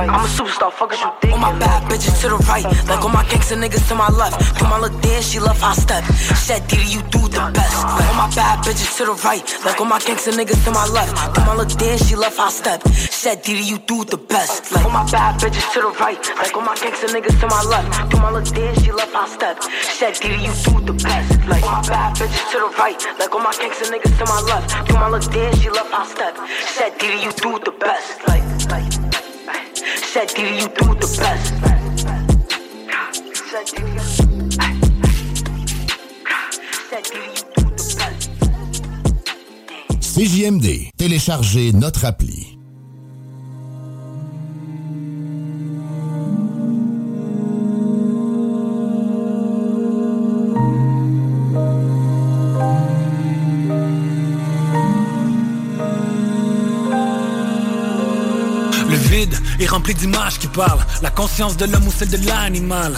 I'm a superstar, fuck is you? All my bad bitches to the right, like all my gangsta niggas to my left. Do my little dance, she love how I step. Said, Diddy, you do the best. Like all my bad bitches to the right, like all my gangsta niggas to my left. Do my little dance, she love how I step. Said, Diddy, you do the best. Like all my bad bitches to the right, like all my gangsta niggas to my left. Do my little dance, she love how I step. Said, Diddy, you do the best. Like all my bad bitches to the right, like all my gangsta niggas to my left. Do my little dance, she love how I step. Said, Diddy, you do the best. Best. Said, you. Téléchargez notre appli. Rempli d'images qui parlent, la conscience de l'homme ou celle de l'animal.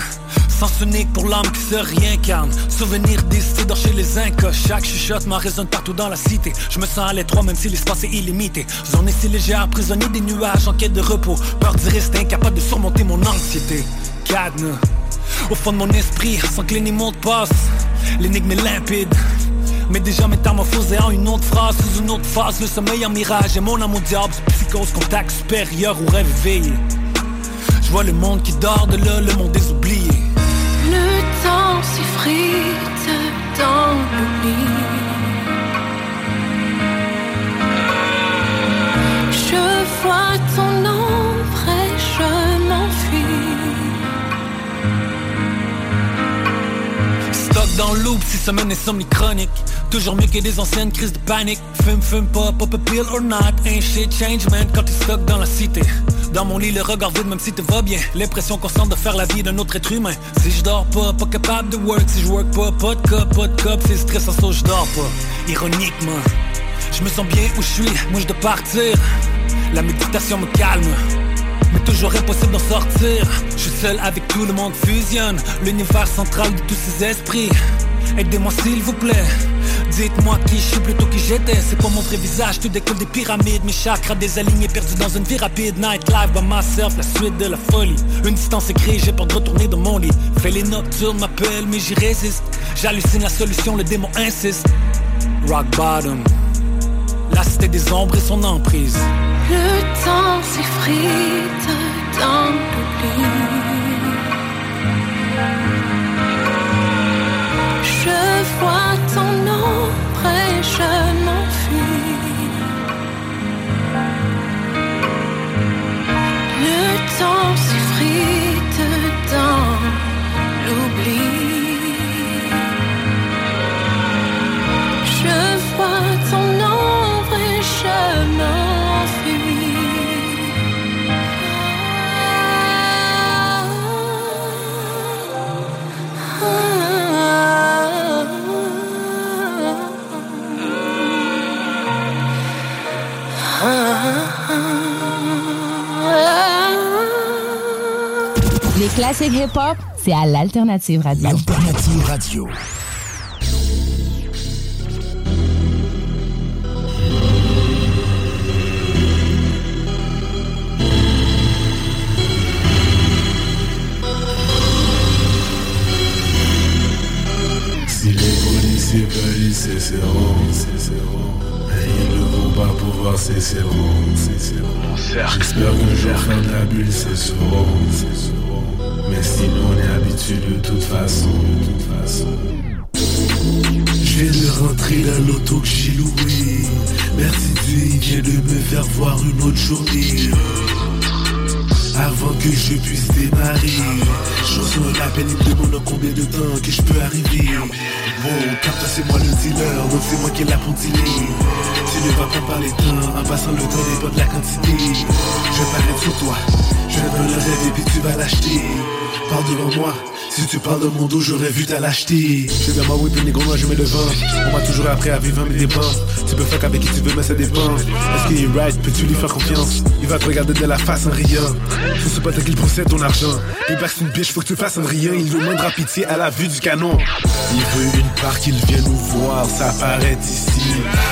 Sens unique pour l'âme qui se réincarne. Souvenir d'ici dans chez les incas. Chaque chuchotement résonne partout dans la cité. Je me sens à l'étroit même si l'espace est illimité. Zone si légère, prisonnier des nuages en quête de repos. Peur d'y rester incapable de surmonter mon anxiété. Cadenas au fond de mon esprit, sans que les mots passent. L'énigme est limpide. Mais déjà métamorphosé en une autre phrase Sous une autre phase, le sommeil en mirage. Et mon amour diable, psychose, contact supérieur ou rêve éveillé Je vois le monde qui dort de là, le monde des oubliés Le temps s'effrite dans l'oubli. Je vois ton dans le loop, si semaine insomnie chronique. Toujours mieux que des anciennes crises de panique. Fume, fume pas, pop a pill or not. Ain't shit change man quand t'es stock dans la cité. Dans mon lit, le regard vide même si tout va bien. L'impression constante de faire la vie d'un autre être humain. Si je dors pas, pas capable de work. Si je work pas, pas de cop, pas de cop. C'est stressant, ça je dors pas. Ironiquement Je me sens bien où je suis, moi je dois partir. La méditation me calme mais toujours impossible d'en sortir. Je suis seul avec tout le monde fusionne. L'univers central de tous ces esprits. Aidez-moi s'il vous plaît. Dites-moi qui je suis plutôt qui j'étais. C'est pas mon vrai visage, tout découle des pyramides. Mes chakras désalignés, perdus dans une vie rapide. Night life by myself, la suite de la folie. Une distance écrite, j'ai peur de retourner dans mon lit. Fais les nocturnes, m'appelle mais j'y résiste. J'hallucine la solution, le démon insiste. Rock bottom. La cité des ombres et son emprise Le temps s'effrite dans l'oubli. Je vois ton ombre je m'enfuis. Le temps s'effrite dans classique hip-hop, c'est à l'Alternative Radio. L'Alternative Radio. C'est les policiers, policiers, c'est vont pas pouvoir cesseront, cesseront. J'espère qu'un jour Fernabule cesseront, cesseront. Mais sinon on est habitué de toute façon, de toute façon. Je de rentrer dans l'auto que j'ai loué. Merci Dieu, il vient de me faire voir une autre journée. Avant que je puisse démarrer Je appel, il me demande en combien de temps que je peux arriver car toi c'est moi le dealer, donc c'est moi qui est là pour dealer Tu ne vas pas parler de temps, en passant le temps dépend de la quantité. Je parais sur toi, je donne le rêve et puis tu vas l'acheter. Parle devant moi, si tu parles de mon dos, j'aurais vu t'à l'acheter C'est dans ma whip, gros, moi je mets le vent. On m'a toujours appris à vivre mes dépens Tu peux fuck avec qui tu veux, mais ça dépend. Est-ce qu'il est right, peux-tu lui faire confiance? Il va te regarder de la face en riant. Je sais pas qu'il procède ton argent. Et bah c'est une biche, faut que tu fasses en riant Il moindre pitié à la vue du canon. Il veut une part qu'il vient nous voir, ça paraît ici.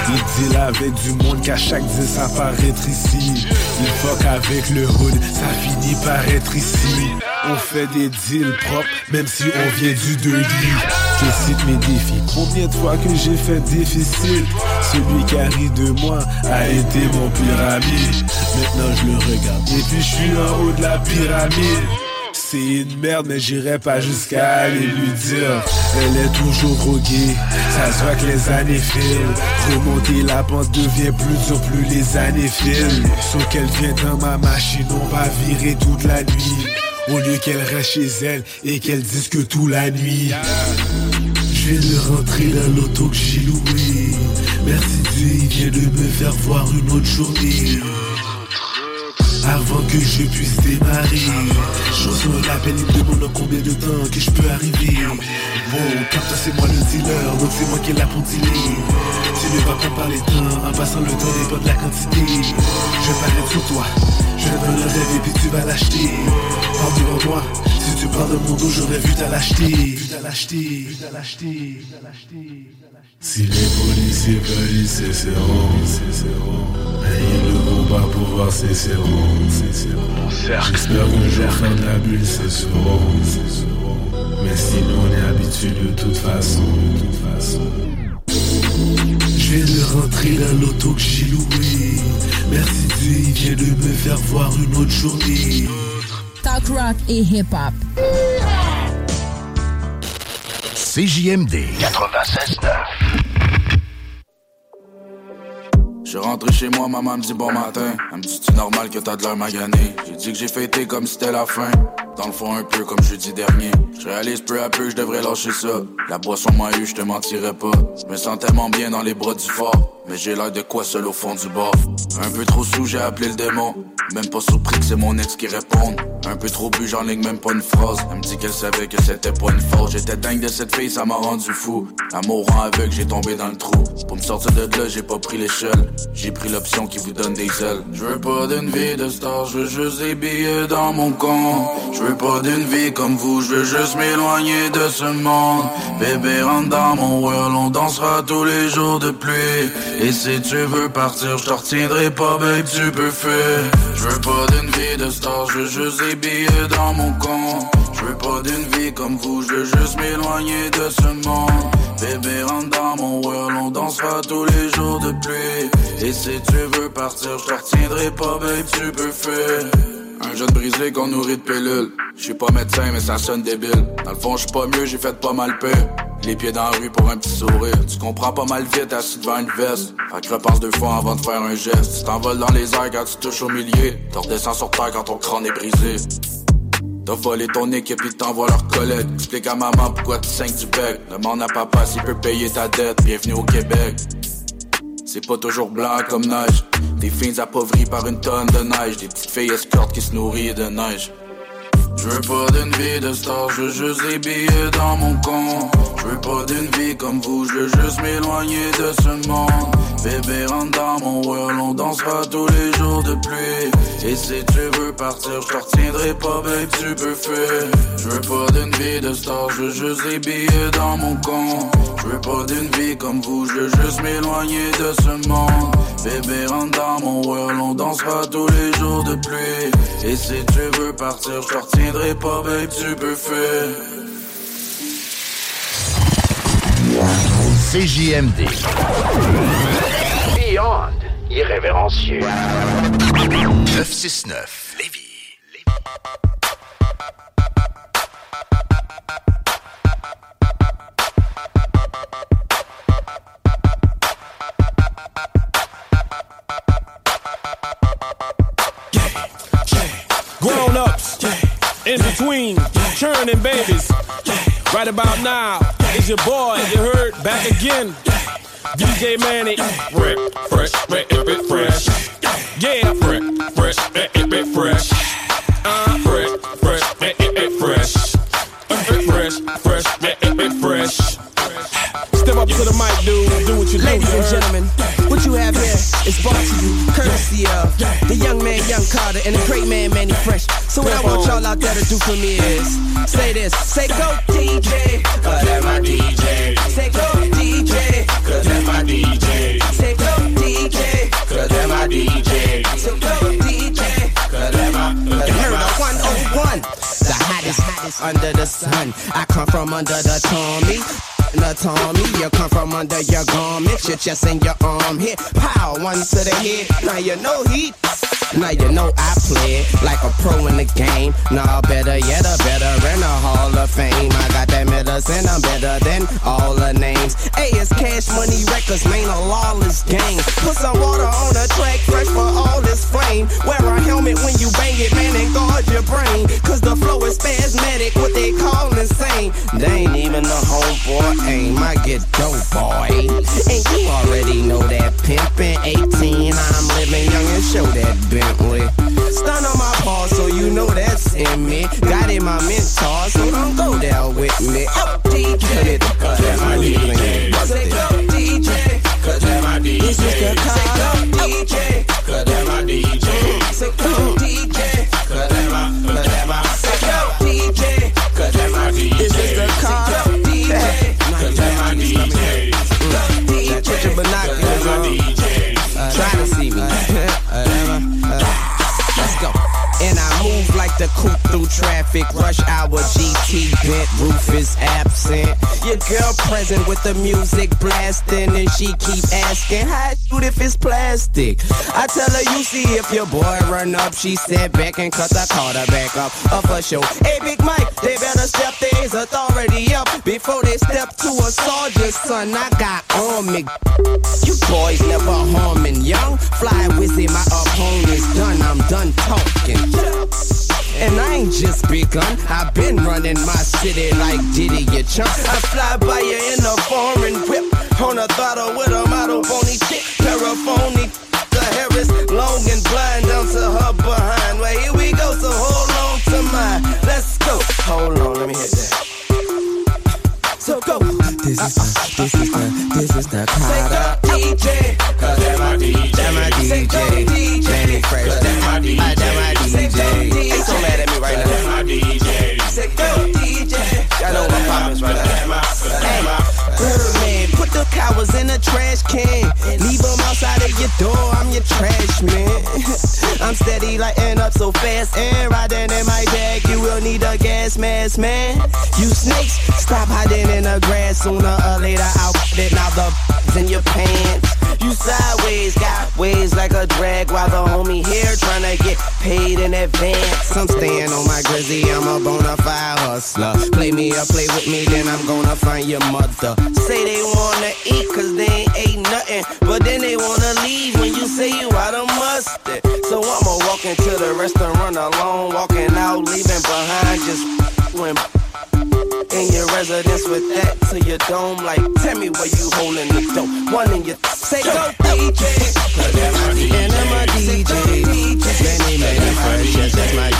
Il deal avec du monde qu'à chaque deal ça paraît ici. Il fuck avec le hood, ça finit par être ici. On fait des deals propres, même si on vient du 2 Je cite mes défis, combien de fois que j'ai fait difficile? Celui qui arrive de moi a été mon pire ami. Maintenant je le regarde. Et puis je suis en haut de la pyramide. C'est une merde, mais j'irai pas jusqu'à aller lui dire. Elle est toujours droguée, ça se voit que les années filent. Remonter la pente devient plus dur, plus les années filent. Sauf qu'elle vient dans ma machine, on va virer toute la nuit Au lieu qu'elle reste chez elle et qu'elle dise que tout la nuit. Je viens de rentrer dans l'auto que j'ai loué. Merci Dieu, il vient de me faire voir une autre journée. Avant que je puisse démarrer. Je un appel, il me demande en combien de temps que je peux arriver. Bon, car c'est moi le dealer, donc c'est moi qui est là pour le vapeur par les temps, en passant le temps des pas de la quantité. Je parais sur toi, je vends le rêve et puis tu vas l'acheter. Par devant moi, si tu parles de mon dos, j'aurais vu t'as l'acheter. Si les policiers veulent, c'est serrant, Et ils ne vont pas pouvoir, c'est serrant, J'espère que je fin de la bulle, c'est Mais sinon, on est habitué de toute façon, de toute façon belle auto que j'ai louée. Merci Dieu, il vient de me faire voir une autre journée. Talk rock et hip-hop. CJMD 96.9. Je suis rentré chez moi, maman me dit bon matin. Elle me dit, c'est normal que t'as de l'air magané. J'ai dit que j'ai fêté comme si c'était la fin. Dans le fond, un peu comme jeudi dernier. Je réalise peu à peu que je devrais lâcher ça. La boisson m'a eu, je te mentirais pas. Je me sens tellement bien dans les bras du fort. Mais j'ai l'air de quoi seul au fond du bar? Un peu trop sous, j'ai appelé le démon. Même pas surpris que c'est mon ex qui réponde. Un peu trop bu, j'en ligne même pas une phrase. Elle me dit qu'elle savait que c'était pas une faute. J'étais dingue de cette fille, ça m'a rendu fou. L'amour rend aveugle, j'ai tombé dans le trou. Pour me sortir de là, j'ai pas pris l'échelle. J'ai pris l'option qui vous donne des ailes. Je veux pas d'une vie de star, je veux juste des billets dans mon compte. Je veux pas d'une vie comme vous, je veux juste m'éloigner de ce monde. Bébé, rentre mon world, on dansera tous les jours de pluie. Et si tu veux partir, je retiendrai pas, babe, tu peux faire. Je veux pas d'une vie de star, je veux juste des dans mon compte. Je veux pas d'une vie comme vous, je veux juste m'éloigner de ce monde. Bébé, rentre mon world, on dansera tous les jours de pluie. Et si tu veux partir, je retiendrai pas, babe, tu peux faire. Un jeune brisé qu'on nourrit de pilules. Je suis pas médecin, mais ça sonne débile. Dans le fond, je suis pas mieux, j'ai fait pas mal peur. Les pieds dans la rue pour un petit sourire. Tu comprends pas mal vite assis devant une veste. Fait que repense deux fois avant de faire un geste. Tu t'envoles dans les airs quand tu touches au milieu. Tu redescends sur terre quand ton crâne est brisé. T'as volé ton équipe, ils t'envoient leurs collègues. Explique à maman pourquoi tu saignes du bec. Demande à papa s'il peut payer ta dette. Bienvenue au Québec. C'est pas toujours blanc comme neige. Des filles appauvries par une tonne de neige. Des petites filles escortes qui se nourrissent de neige. Je veux pas d'une vie de star, je veux juste des billets dans mon compte. Je veux pas d'une vie comme vous, je veux juste m'éloigner de ce monde. Bébé, rentre mon world, on dansera tous les jours de pluie. Et si tu veux partir, je te retiendrai pas, babe, tu peux faire. Je veux pas d'une vie de star, je veux juste des billets dans mon compte. Je veux pas d'une vie comme vous, je veux juste m'éloigner de ce monde. Bébé, rentre mon world, on dansera tous les jours de pluie. Et si tu veux partir, je retiendrai pas, babe, tu peux faire. CJMD. Beyond irrévérencieux. 969 between, churning babies. Right about now, is your boy, you heard, back again. DJ Mannie, fresh, fresh, fresh, fresh. Yeah, fresh, fresh, fresh, fresh, Carter, and the great man, Mannie Fresh. So what I want y'all out there to do for me is say this, say go DJ, cause that's my DJ. Say go DJ, cause that's my DJ. Say go DJ, cause that's my DJ. So go DJ, cause that's my the 101, the hottest, hottest under the sun. I come from under the Tommy. The Tommy, you come from under your garment, your chest and your arm hit. Pow, one to the head. Now you know he. Now you know I play like a pro in the game. Nah, better yet, a better in the Hall of Fame. I got that medicine, I'm better than all the names. A is Cash Money Records, man, a lawless game. Put some water on the track, fresh for all this flame. Wear a helmet when you bang it, man, and guard your brain. Cause the flow is spasmodic, what they call insane. They ain't even the homeboy aim, I get dope, boy. And you already know that pimpin' 18, I'm living young and show that Bentley. Stun on my paw, so you know that's in me. Got in my mentor, so don't go there with me. Up DJ, cause that's my DJ. Say go DJ, cause that's my DJ. This is the call up DJ, cause that's my DJ. Say go DJ, cause that's my, cause that's my. Say go DJ, cause that's my DJ. This is the call up DJ, cause that's my DJ. DJ, put your the coupe through traffic. Rush hour GT bent, roof is absent. Your girl present with the music blasting, and she keep asking how shoot if it's plastic. I tell her you see if your boy run up, she sit back and cut the quarterback up. Up for show. Hey, Big Mike, they better step their authority up before they step to a soldier's son. I got on me. You boys never harming young. Fly wizzy, my opponent's done. I'm done talking. And I ain't just begun. I've been running my city like Diddy, you chump. I fly by you in a foreign whip. On a throttle with a model phony chick. Paraphony. The hair is long and blind down to her behind. Well, here we go, so hold on to mine. Let's go. Hold on, let me hit that. So go. This is uh, the, uh, this is the, this is the Carter. DJ. Cause that my DJ. That my DJ. Cowards in a trash can. Leave them outside of your door. I'm your trash man. I'm steady lighting up so fast and riding in my bag. You will need a gas mask, man. You snakes, stop hiding in the grass. Sooner or later, I'll get out the in your pants. You sideways, got ways like a drag while the homie here tryna get paid in advance. I'm staying on my grizzly, I'm a bona fide hustler. Play me or play with me, then I'm gonna find your mother. Say they wanna eat cause they ain't ate nothing, but then they wanna leave when you say you out of mustard. So I'ma walk into the restaurant alone, walking out, leaving behind just when in your residence with that to your dome. Like, tell me where you holding the dope. One in your say go DJ. DJ. Many, many that's my.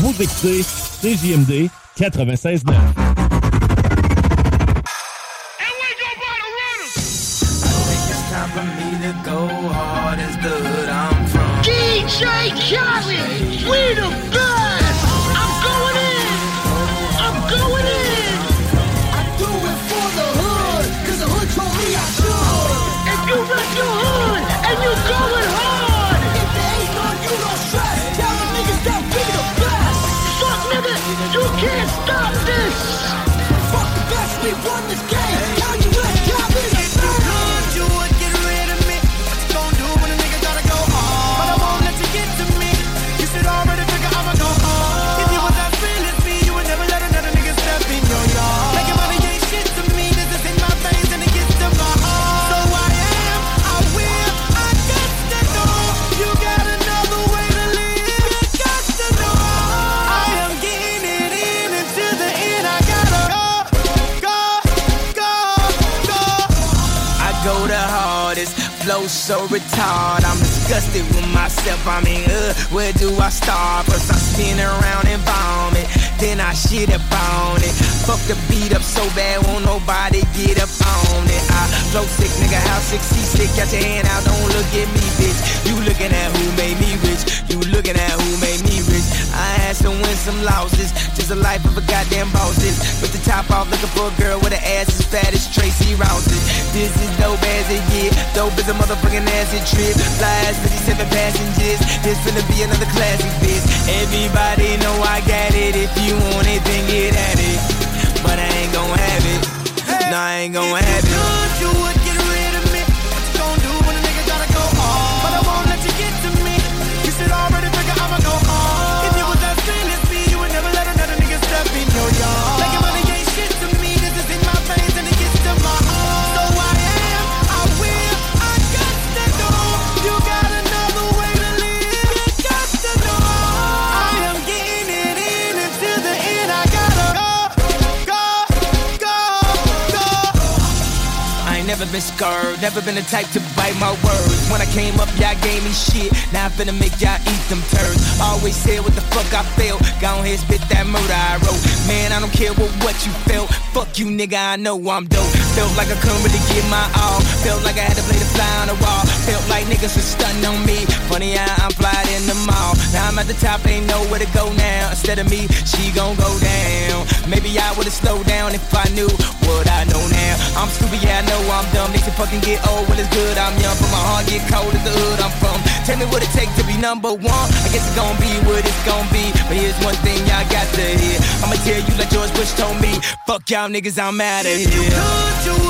Vous écoutez CJMD 96.9. so retarded. I'm disgusted with myself. I mean, uh, where do I start? First I spin around and vomit, then I shit up on it. Fuck the beat up so bad, won't nobody get up on it. I flow sick, nigga, how sick, see sick. Got your hand out, don't look at me, bitch. You looking at who made me rich? You looking at who made me rich? I had some wins, some losses. Just a life of a goddamn bosses. With the top off, looking for a girl with an ass as fat as Tracy Rouses. This is dope as it get. Dope as a motherfucking acid trip. Fly as 57 passengers. This finna be another classic, bitch. Everybody know I got it. If you want it, then get at it. But I ain't gon' have it. No, I ain't gon' have it. Never been the type to bite my words. When I came up, y'all gave me shit. Now I'm finna make y'all eat them turds. Always said what the fuck I felt. Go ahead, spit that murder I wrote. Man, I don't care what, what you felt. Fuck you, nigga, I know I'm dope. Felt like I couldn't really give my all. Felt like I had to play the fly on the wall. Felt like niggas was stunting on me. Funny how I'm flying in the mall. Now I'm at the top, ain't nowhere to go now. Instead of me, she gon' go down. Maybe I would've slowed down if I knew what I know now. I'm stupid, yeah, I know I'm dumb. They can fucking get old when it's good. I'm young, but my heart get cold at the hood I'm from. Tell me what it takes to be number one. I guess it's gon' be what it's gon' be. But here's one thing y'all got to hear. I'ma tell you like George Bush told me. Fuck y'all niggas, I'm out of here.